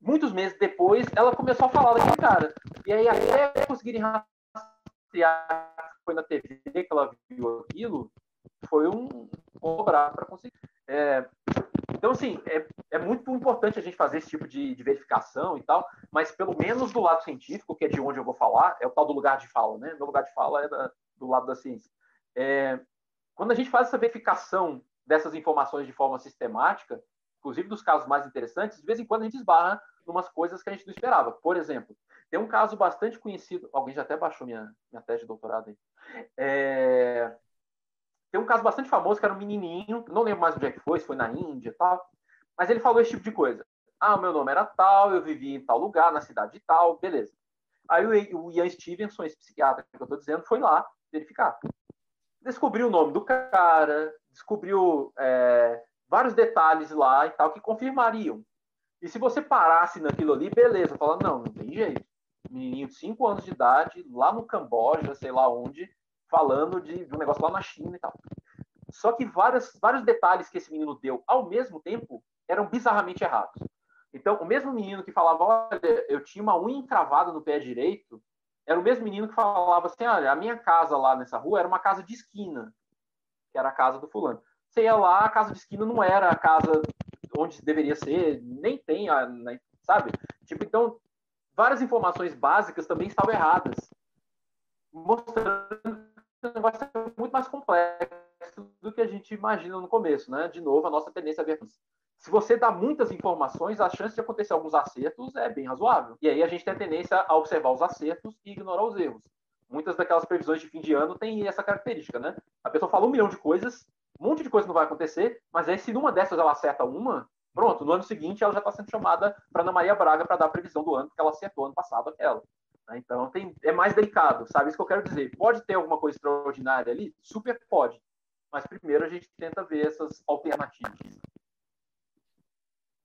Muitos meses depois, ela começou a falar daquele cara. E aí, até conseguirem rastrear foi na TV que ela viu aquilo, foi um cobrar para conseguir. É, então, assim, é, é muito importante a gente fazer esse tipo de, de, verificação e tal, mas pelo menos do lado científico, que é de onde eu vou falar, é o tal do lugar de fala, né? Meu lugar de fala é da, do lado da ciência. É, quando a gente faz essa verificação dessas informações de forma sistemática, inclusive dos casos mais interessantes, de vez em quando a gente esbarra em umas coisas que a gente não esperava. Por exemplo, tem um caso bastante conhecido, alguém já até baixou minha, minha tese de doutorado aí. É, tem um caso bastante famoso que era um menininho, não lembro mais onde é que foi, se foi na Índia e tal, mas ele falou esse tipo de coisa. Ah, meu nome era tal, eu vivia em tal lugar, na cidade de tal, beleza. Aí o Ian Stevenson, esse psiquiatra que eu estou dizendo, foi lá verificar. Descobriu o nome do cara, descobriu é, vários detalhes lá e tal que confirmariam. E se você parasse naquilo ali, beleza, falando, não, não tem jeito. Menininho de 5 anos de idade, lá no Camboja, sei lá onde, falando de, de um negócio lá na China e tal. Só que várias, vários detalhes que esse menino deu ao mesmo tempo eram bizarramente errados. Então, o mesmo menino que falava, olha, eu tinha uma unha encravada no pé direito, era o mesmo menino que falava assim, olha, a minha casa lá nessa rua era uma casa de esquina, que era a casa do fulano. Você ia lá, a casa de esquina não era a casa onde deveria ser, nem tem, né, sabe? Tipo, então, várias informações básicas também estavam erradas, mostrando vai ser muito mais complexo do que a gente imagina no começo, né? De novo, a nossa tendência a ver se você dá muitas informações, a chance de acontecer alguns acertos é bem razoável. E aí a gente tem a tendência a observar os acertos e ignorar os erros. Muitas daquelas previsões de fim de ano têm essa característica, né? A pessoa fala um milhão de coisas, um monte de coisa não vai acontecer, mas aí se numa dessas ela acerta uma, pronto, no ano seguinte ela já está sendo chamada para Ana Maria Braga para dar a previsão do ano, porque ela acertou ano passado aquela. Né? Então tem, é mais delicado, sabe? Isso que eu quero dizer. Pode ter alguma coisa extraordinária ali? Super pode. Mas primeiro a gente tenta ver essas alternativas.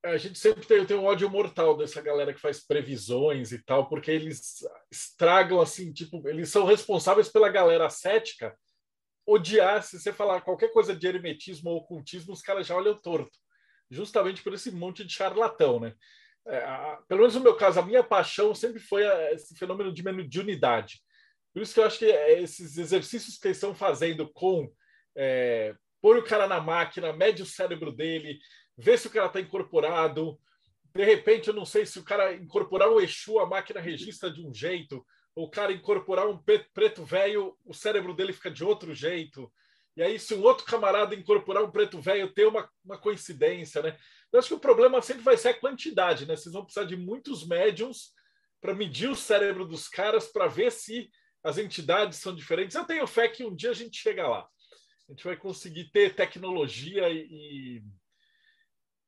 A gente sempre tem, tem um ódio mortal dessa galera que faz previsões e tal, porque eles estragam assim, tipo, eles são responsáveis pela galera cética odiar, se você falar qualquer coisa de hermetismo ou ocultismo, os caras já olham torto. Justamente por esse monte de charlatão, né? É, a, pelo menos no meu caso, a minha paixão sempre foi a, esse fenômeno de mediunidade. Por isso que eu acho que é, esses exercícios que eles estão fazendo com é, pôr o cara na máquina, mede o cérebro dele, vê se o cara está incorporado. De repente, eu não sei se o cara incorporar um Exu, a máquina registra de um jeito, ou o cara incorporar um preto velho, o cérebro dele fica de outro jeito. E aí, se um outro camarada incorporar um preto velho, tem uma, uma coincidência, né? Eu acho que o problema sempre vai ser a quantidade, né? Vocês vão precisar de muitos médiums para medir o cérebro dos caras para ver se as entidades são diferentes. Eu tenho fé que um dia a gente chega lá. A gente vai conseguir ter tecnologia e,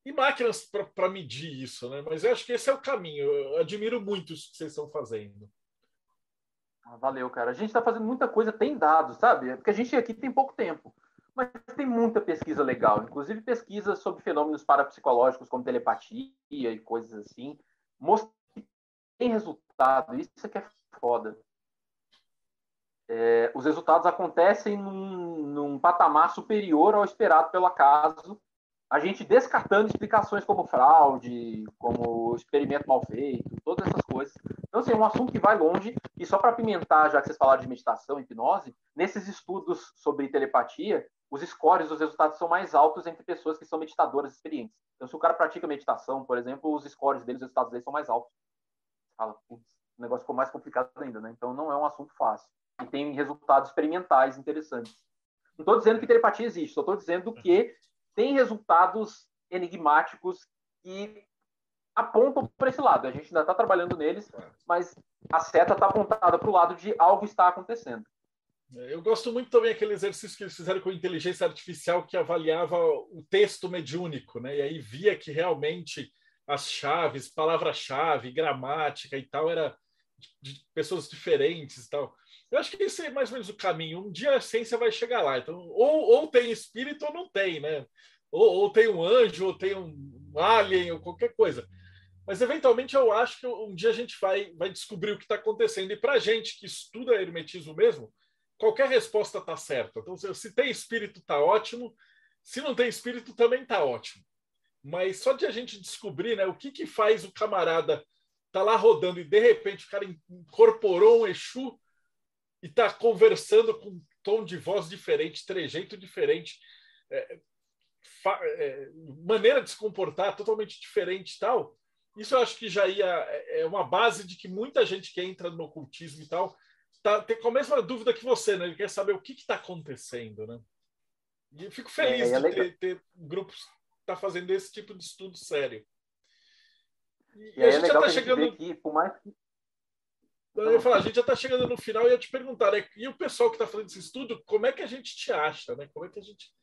e máquinas para medir isso, né? Mas eu acho que esse é o caminho. Eu admiro muito isso que vocês estão fazendo. Ah, valeu, cara. A gente está fazendo muita coisa, tem dados, sabe? Porque a gente aqui tem pouco tempo. Mas tem muita pesquisa legal, inclusive pesquisas sobre fenômenos parapsicológicos como telepatia e coisas assim. Mostra que tem resultado, isso é que é foda. É, os resultados acontecem num, num patamar superior ao esperado pelo acaso, a gente descartando explicações como fraude, como experimento mal feito, todas essas coisas. Então, assim, é um assunto que vai longe. E só para pimentar, já que vocês falaram de meditação, hipnose, nesses estudos sobre telepatia, os scores, os resultados são mais altos entre pessoas que são meditadoras experientes. Então, se o cara pratica meditação, por exemplo, os scores deles, os resultados deles são mais altos. Fala, putz, o negócio ficou mais complicado ainda, né? Então, não é um assunto fácil. E tem resultados experimentais interessantes. Não estou dizendo que telepatia existe, só estou dizendo que tem resultados enigmáticos que apontam para esse lado. A gente ainda está trabalhando neles, mas a seta está apontada para o lado de algo está acontecendo. Eu gosto muito também aquele exercício que eles fizeram com inteligência artificial que avaliava o texto mediúnico, né? E aí via que realmente as chaves, palavra-chave, gramática e tal, era de pessoas diferentes e tal. Eu acho que esse é mais ou menos o caminho. Um dia a ciência vai chegar lá. Então, ou, ou tem espírito ou não tem, né? Ou, ou tem um anjo, ou tem um alien, ou qualquer coisa. Mas, eventualmente, eu acho que um dia a gente vai, vai descobrir o que está acontecendo. E para a gente que estuda hermetismo mesmo, qualquer resposta está certa. Então, se tem espírito, está ótimo. Se não tem espírito, também está ótimo. Mas só de a gente descobrir né, o que, que faz o camarada tá lá rodando e de repente o cara incorporou um Exu e está conversando com um tom de voz diferente, trejeito diferente, é, é, maneira de se comportar totalmente diferente e tal. Isso eu acho que já ia é, é uma base de que muita gente que entra no ocultismo e tal tá, tem com a mesma dúvida que você, né? Ele quer saber o que está acontecendo, né? E eu fico feliz é, é de ter, ter grupos que tá fazendo esse tipo de estudo sério. E, e a gente já está chegando. Aqui, por mais que... Eu ia falar, a gente já está chegando no final e ia te perguntar, né? E o pessoal que está fazendo esse estudo, como é que a gente te acha, né? Como é que a gente.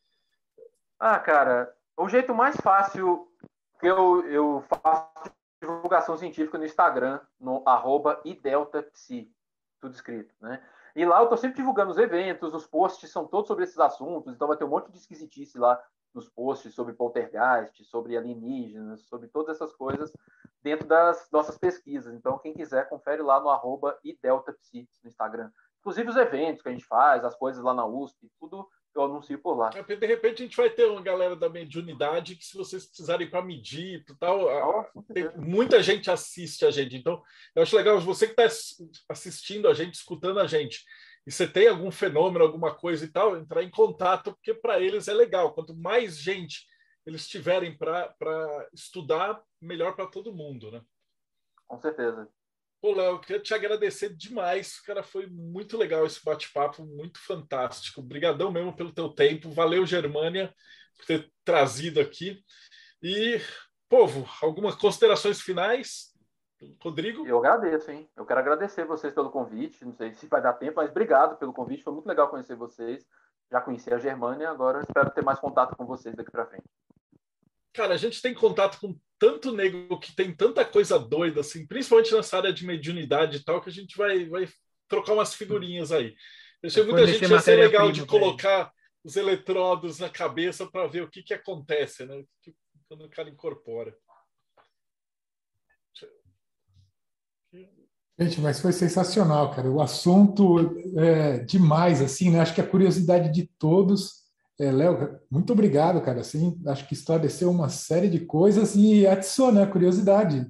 Ah, cara, o jeito mais fácil que eu, eu faço divulgação científica no Instagram, no arroba ideltapsi, tudo escrito, né? E lá eu estou sempre divulgando os eventos, os posts são todos sobre esses assuntos, então vai ter um monte de esquisitice lá nos posts sobre poltergeist, sobre alienígenas, sobre todas essas coisas dentro das nossas pesquisas. Então, quem quiser, confere lá no arroba no Instagram. Inclusive os eventos que a gente faz, as coisas lá na USP, tudo eu anuncio por lá. De repente a gente vai ter uma galera da mediunidade que se vocês precisarem para medir e tal, oh, muita gente assiste a gente. Então, eu acho legal você que está assistindo a gente, escutando a gente, e você tem algum fenômeno, alguma coisa e tal, entrar em contato, porque para eles é legal. Quanto mais gente eles tiverem para estudar, melhor para todo mundo, né? Com certeza. Pô, Léo, eu queria te agradecer demais, cara, foi muito legal esse bate-papo, muito fantástico. Obrigadão mesmo pelo teu tempo. Valeu, Germânia, por ter trazido aqui. E, povo, algumas considerações finais? Rodrigo? Eu agradeço, hein? Eu quero agradecer vocês pelo convite. Não sei se vai dar tempo, mas obrigado pelo convite. Foi muito legal conhecer vocês. Já conheci a Germânia, agora espero ter mais contato com vocês daqui para frente cara, a gente tem contato com tanto nego que tem tanta coisa doida, assim, principalmente nessa área de mediunidade e tal, que a gente vai, vai trocar umas figurinhas aí. Eu achei muita gente ia ser legal de colocar os eletrodos na cabeça para ver o que, que acontece, né? Quando o cara incorpora. Gente, mas foi sensacional, cara. O assunto é demais, assim, né? Acho que a curiosidade de todos é, Léo, muito obrigado, cara. Assim, acho que esclareceu uma série de coisas e adiciona a curiosidade.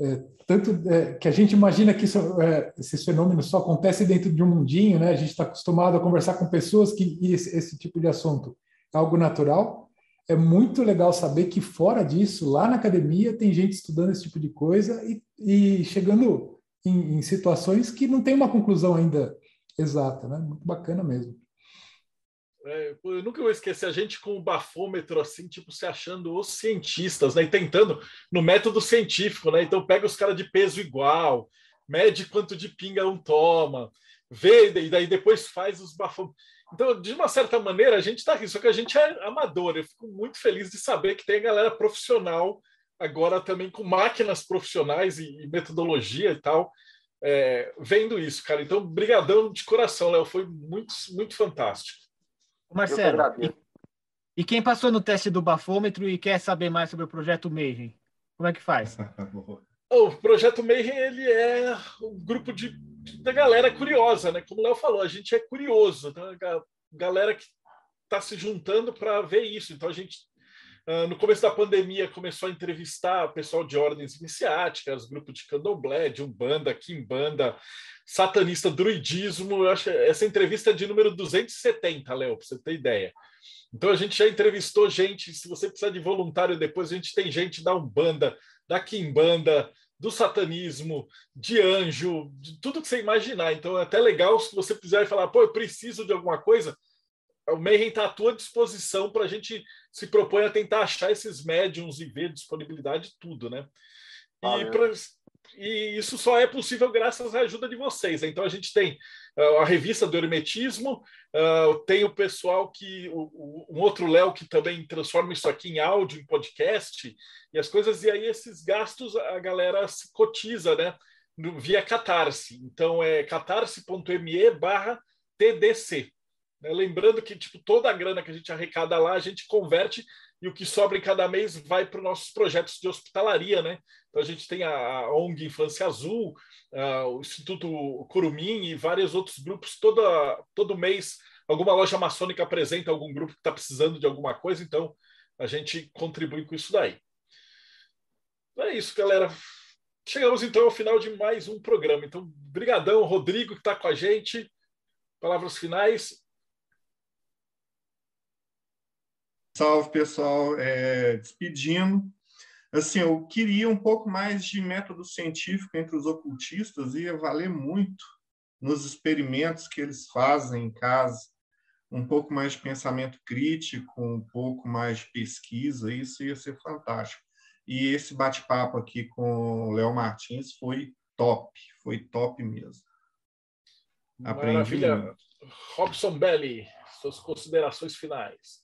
É, tanto é, que a gente imagina que isso, é, esses fenômenos só acontecem dentro de um mundinho, né? A gente está acostumado a conversar com pessoas que esse, esse, tipo de assunto é algo natural. É muito legal saber que fora disso, lá na academia, tem gente estudando esse tipo de coisa e, e chegando em, em situações que não tem uma conclusão ainda exata, né? Muito bacana mesmo. É, eu nunca vou esquecer a gente com o bafômetro assim, tipo, se achando os cientistas, né? E tentando no método científico, né? Então pega os caras de peso igual, mede quanto de pinga um toma, vê, e daí depois faz os bafômetros. Então, de uma certa maneira, a gente está aqui, só que a gente é amador. Eu fico muito feliz de saber que tem a galera profissional agora também com máquinas profissionais e, e metodologia e tal, é, vendo isso, cara. Então, brigadão de coração, Léo. Foi muito, muito fantástico. Marcelo, e, e, quem passou no teste do bafômetro e quer saber mais sobre o projeto Mayhem, como é que faz? o projeto Mayhem ele é um grupo de da galera curiosa, né? Como o Léo falou, a gente é curioso, tá? a galera que está se juntando para ver isso. Então a gente Uh, no começo da pandemia, começou a entrevistar pessoal de ordens iniciáticas, grupo de candomblé, de umbanda, quimbanda, satanista, druidismo. Eu acho essa entrevista é de número 270, Léo, para você ter ideia. Então a gente já entrevistou gente. Se você precisar de voluntário depois, a gente tem gente da umbanda, da quimbanda, do satanismo, de anjo, de tudo que você imaginar. Então é até legal se você precisar falar, pô, eu preciso de alguma coisa o Mayhem está à tua disposição para a gente se propõe a tentar achar esses médiums e ver disponibilidade de tudo, né? E, pra, e, isso só é possível graças à ajuda de vocês. Então a gente tem uh, a revista do Hermetismo, uh, tem o pessoal que. O, o, um outro Léo que também transforma isso aqui em áudio, em podcast, e as coisas, e aí esses gastos a galera se cotiza, né? via Catarse. Então é catarse.me barra TDC. Né? Lembrando que tipo, toda a grana que a gente arrecada lá, a gente converte e o que sobra em cada mês vai para os nossos projetos de hospitalaria. Né? Então a gente tem a ONG Infância Azul, o Instituto Curumim e vários outros grupos. Toda, todo mês, alguma loja maçônica apresenta algum grupo que está precisando de alguma coisa, então a gente contribui com isso daí. É isso, galera. Chegamos então ao final de mais um programa. Então, brigadão, Rodrigo, que está com a gente. Palavras finais. Salve, pessoal. É, despedindo. Assim, eu queria um pouco mais de método científico entre os ocultistas, ia valer muito nos experimentos que eles fazem em casa, um pouco mais de pensamento crítico, um pouco mais de pesquisa, isso ia ser fantástico. E esse bate-papo aqui com o Léo Martins foi top, foi top mesmo. Aprendi Maravilha. Muito. Robson Belli, suas considerações finais.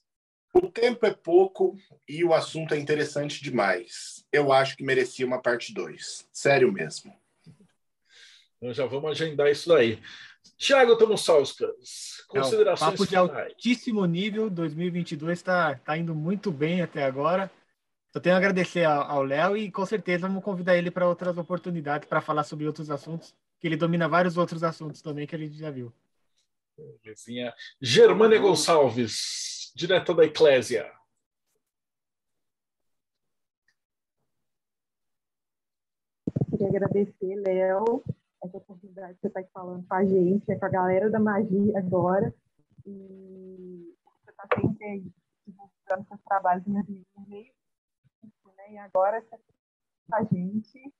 O tempo é pouco e o assunto é interessante demais. Eu acho que merecia uma parte 2. Sério mesmo. Então já vamos agendar isso daí. Tiago Tomussauskas, considerações é, papo de altíssimo nível, 2022 está tá indo muito bem até agora. Só tenho a agradecer ao Léo e com certeza vamos convidar ele para outras oportunidades para falar sobre outros assuntos, que ele domina vários outros assuntos também que a gente já viu. Belezinha. Germânia Gonçalves, direto da Eclésia. Queria agradecer, Léo, essa oportunidade que você está aqui falando com a gente, é com a galera da magia agora. E você está sempre aí divulgando seus trabalhos vida meio né? E agora você tá a gente.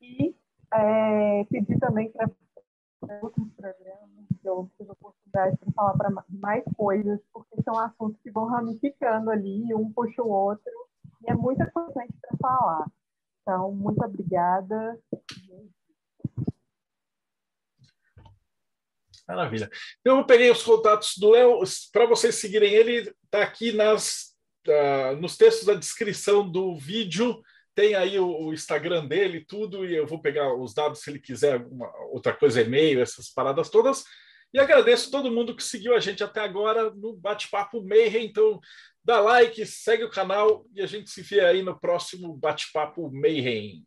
E é, pedir também para outros programas, eu tive a oportunidade para falar para mais coisas, porque são assuntos que vão ramificando ali, um puxa o outro, e é muito importante para falar. Então, muito obrigada. Maravilha. Então, eu peguei os contatos do Léo, para vocês seguirem ele, está aqui nas uh, nos textos da descrição do vídeo tem aí o, Instagram dele, tudo, e eu vou pegar os dados se ele quiser alguma outra coisa, e-mail, essas paradas todas. E agradeço todo mundo que seguiu a gente até agora no Bate-Papo Mayhem. Então, dá like, segue o canal e a gente se vê aí no próximo Bate-Papo Mayhem.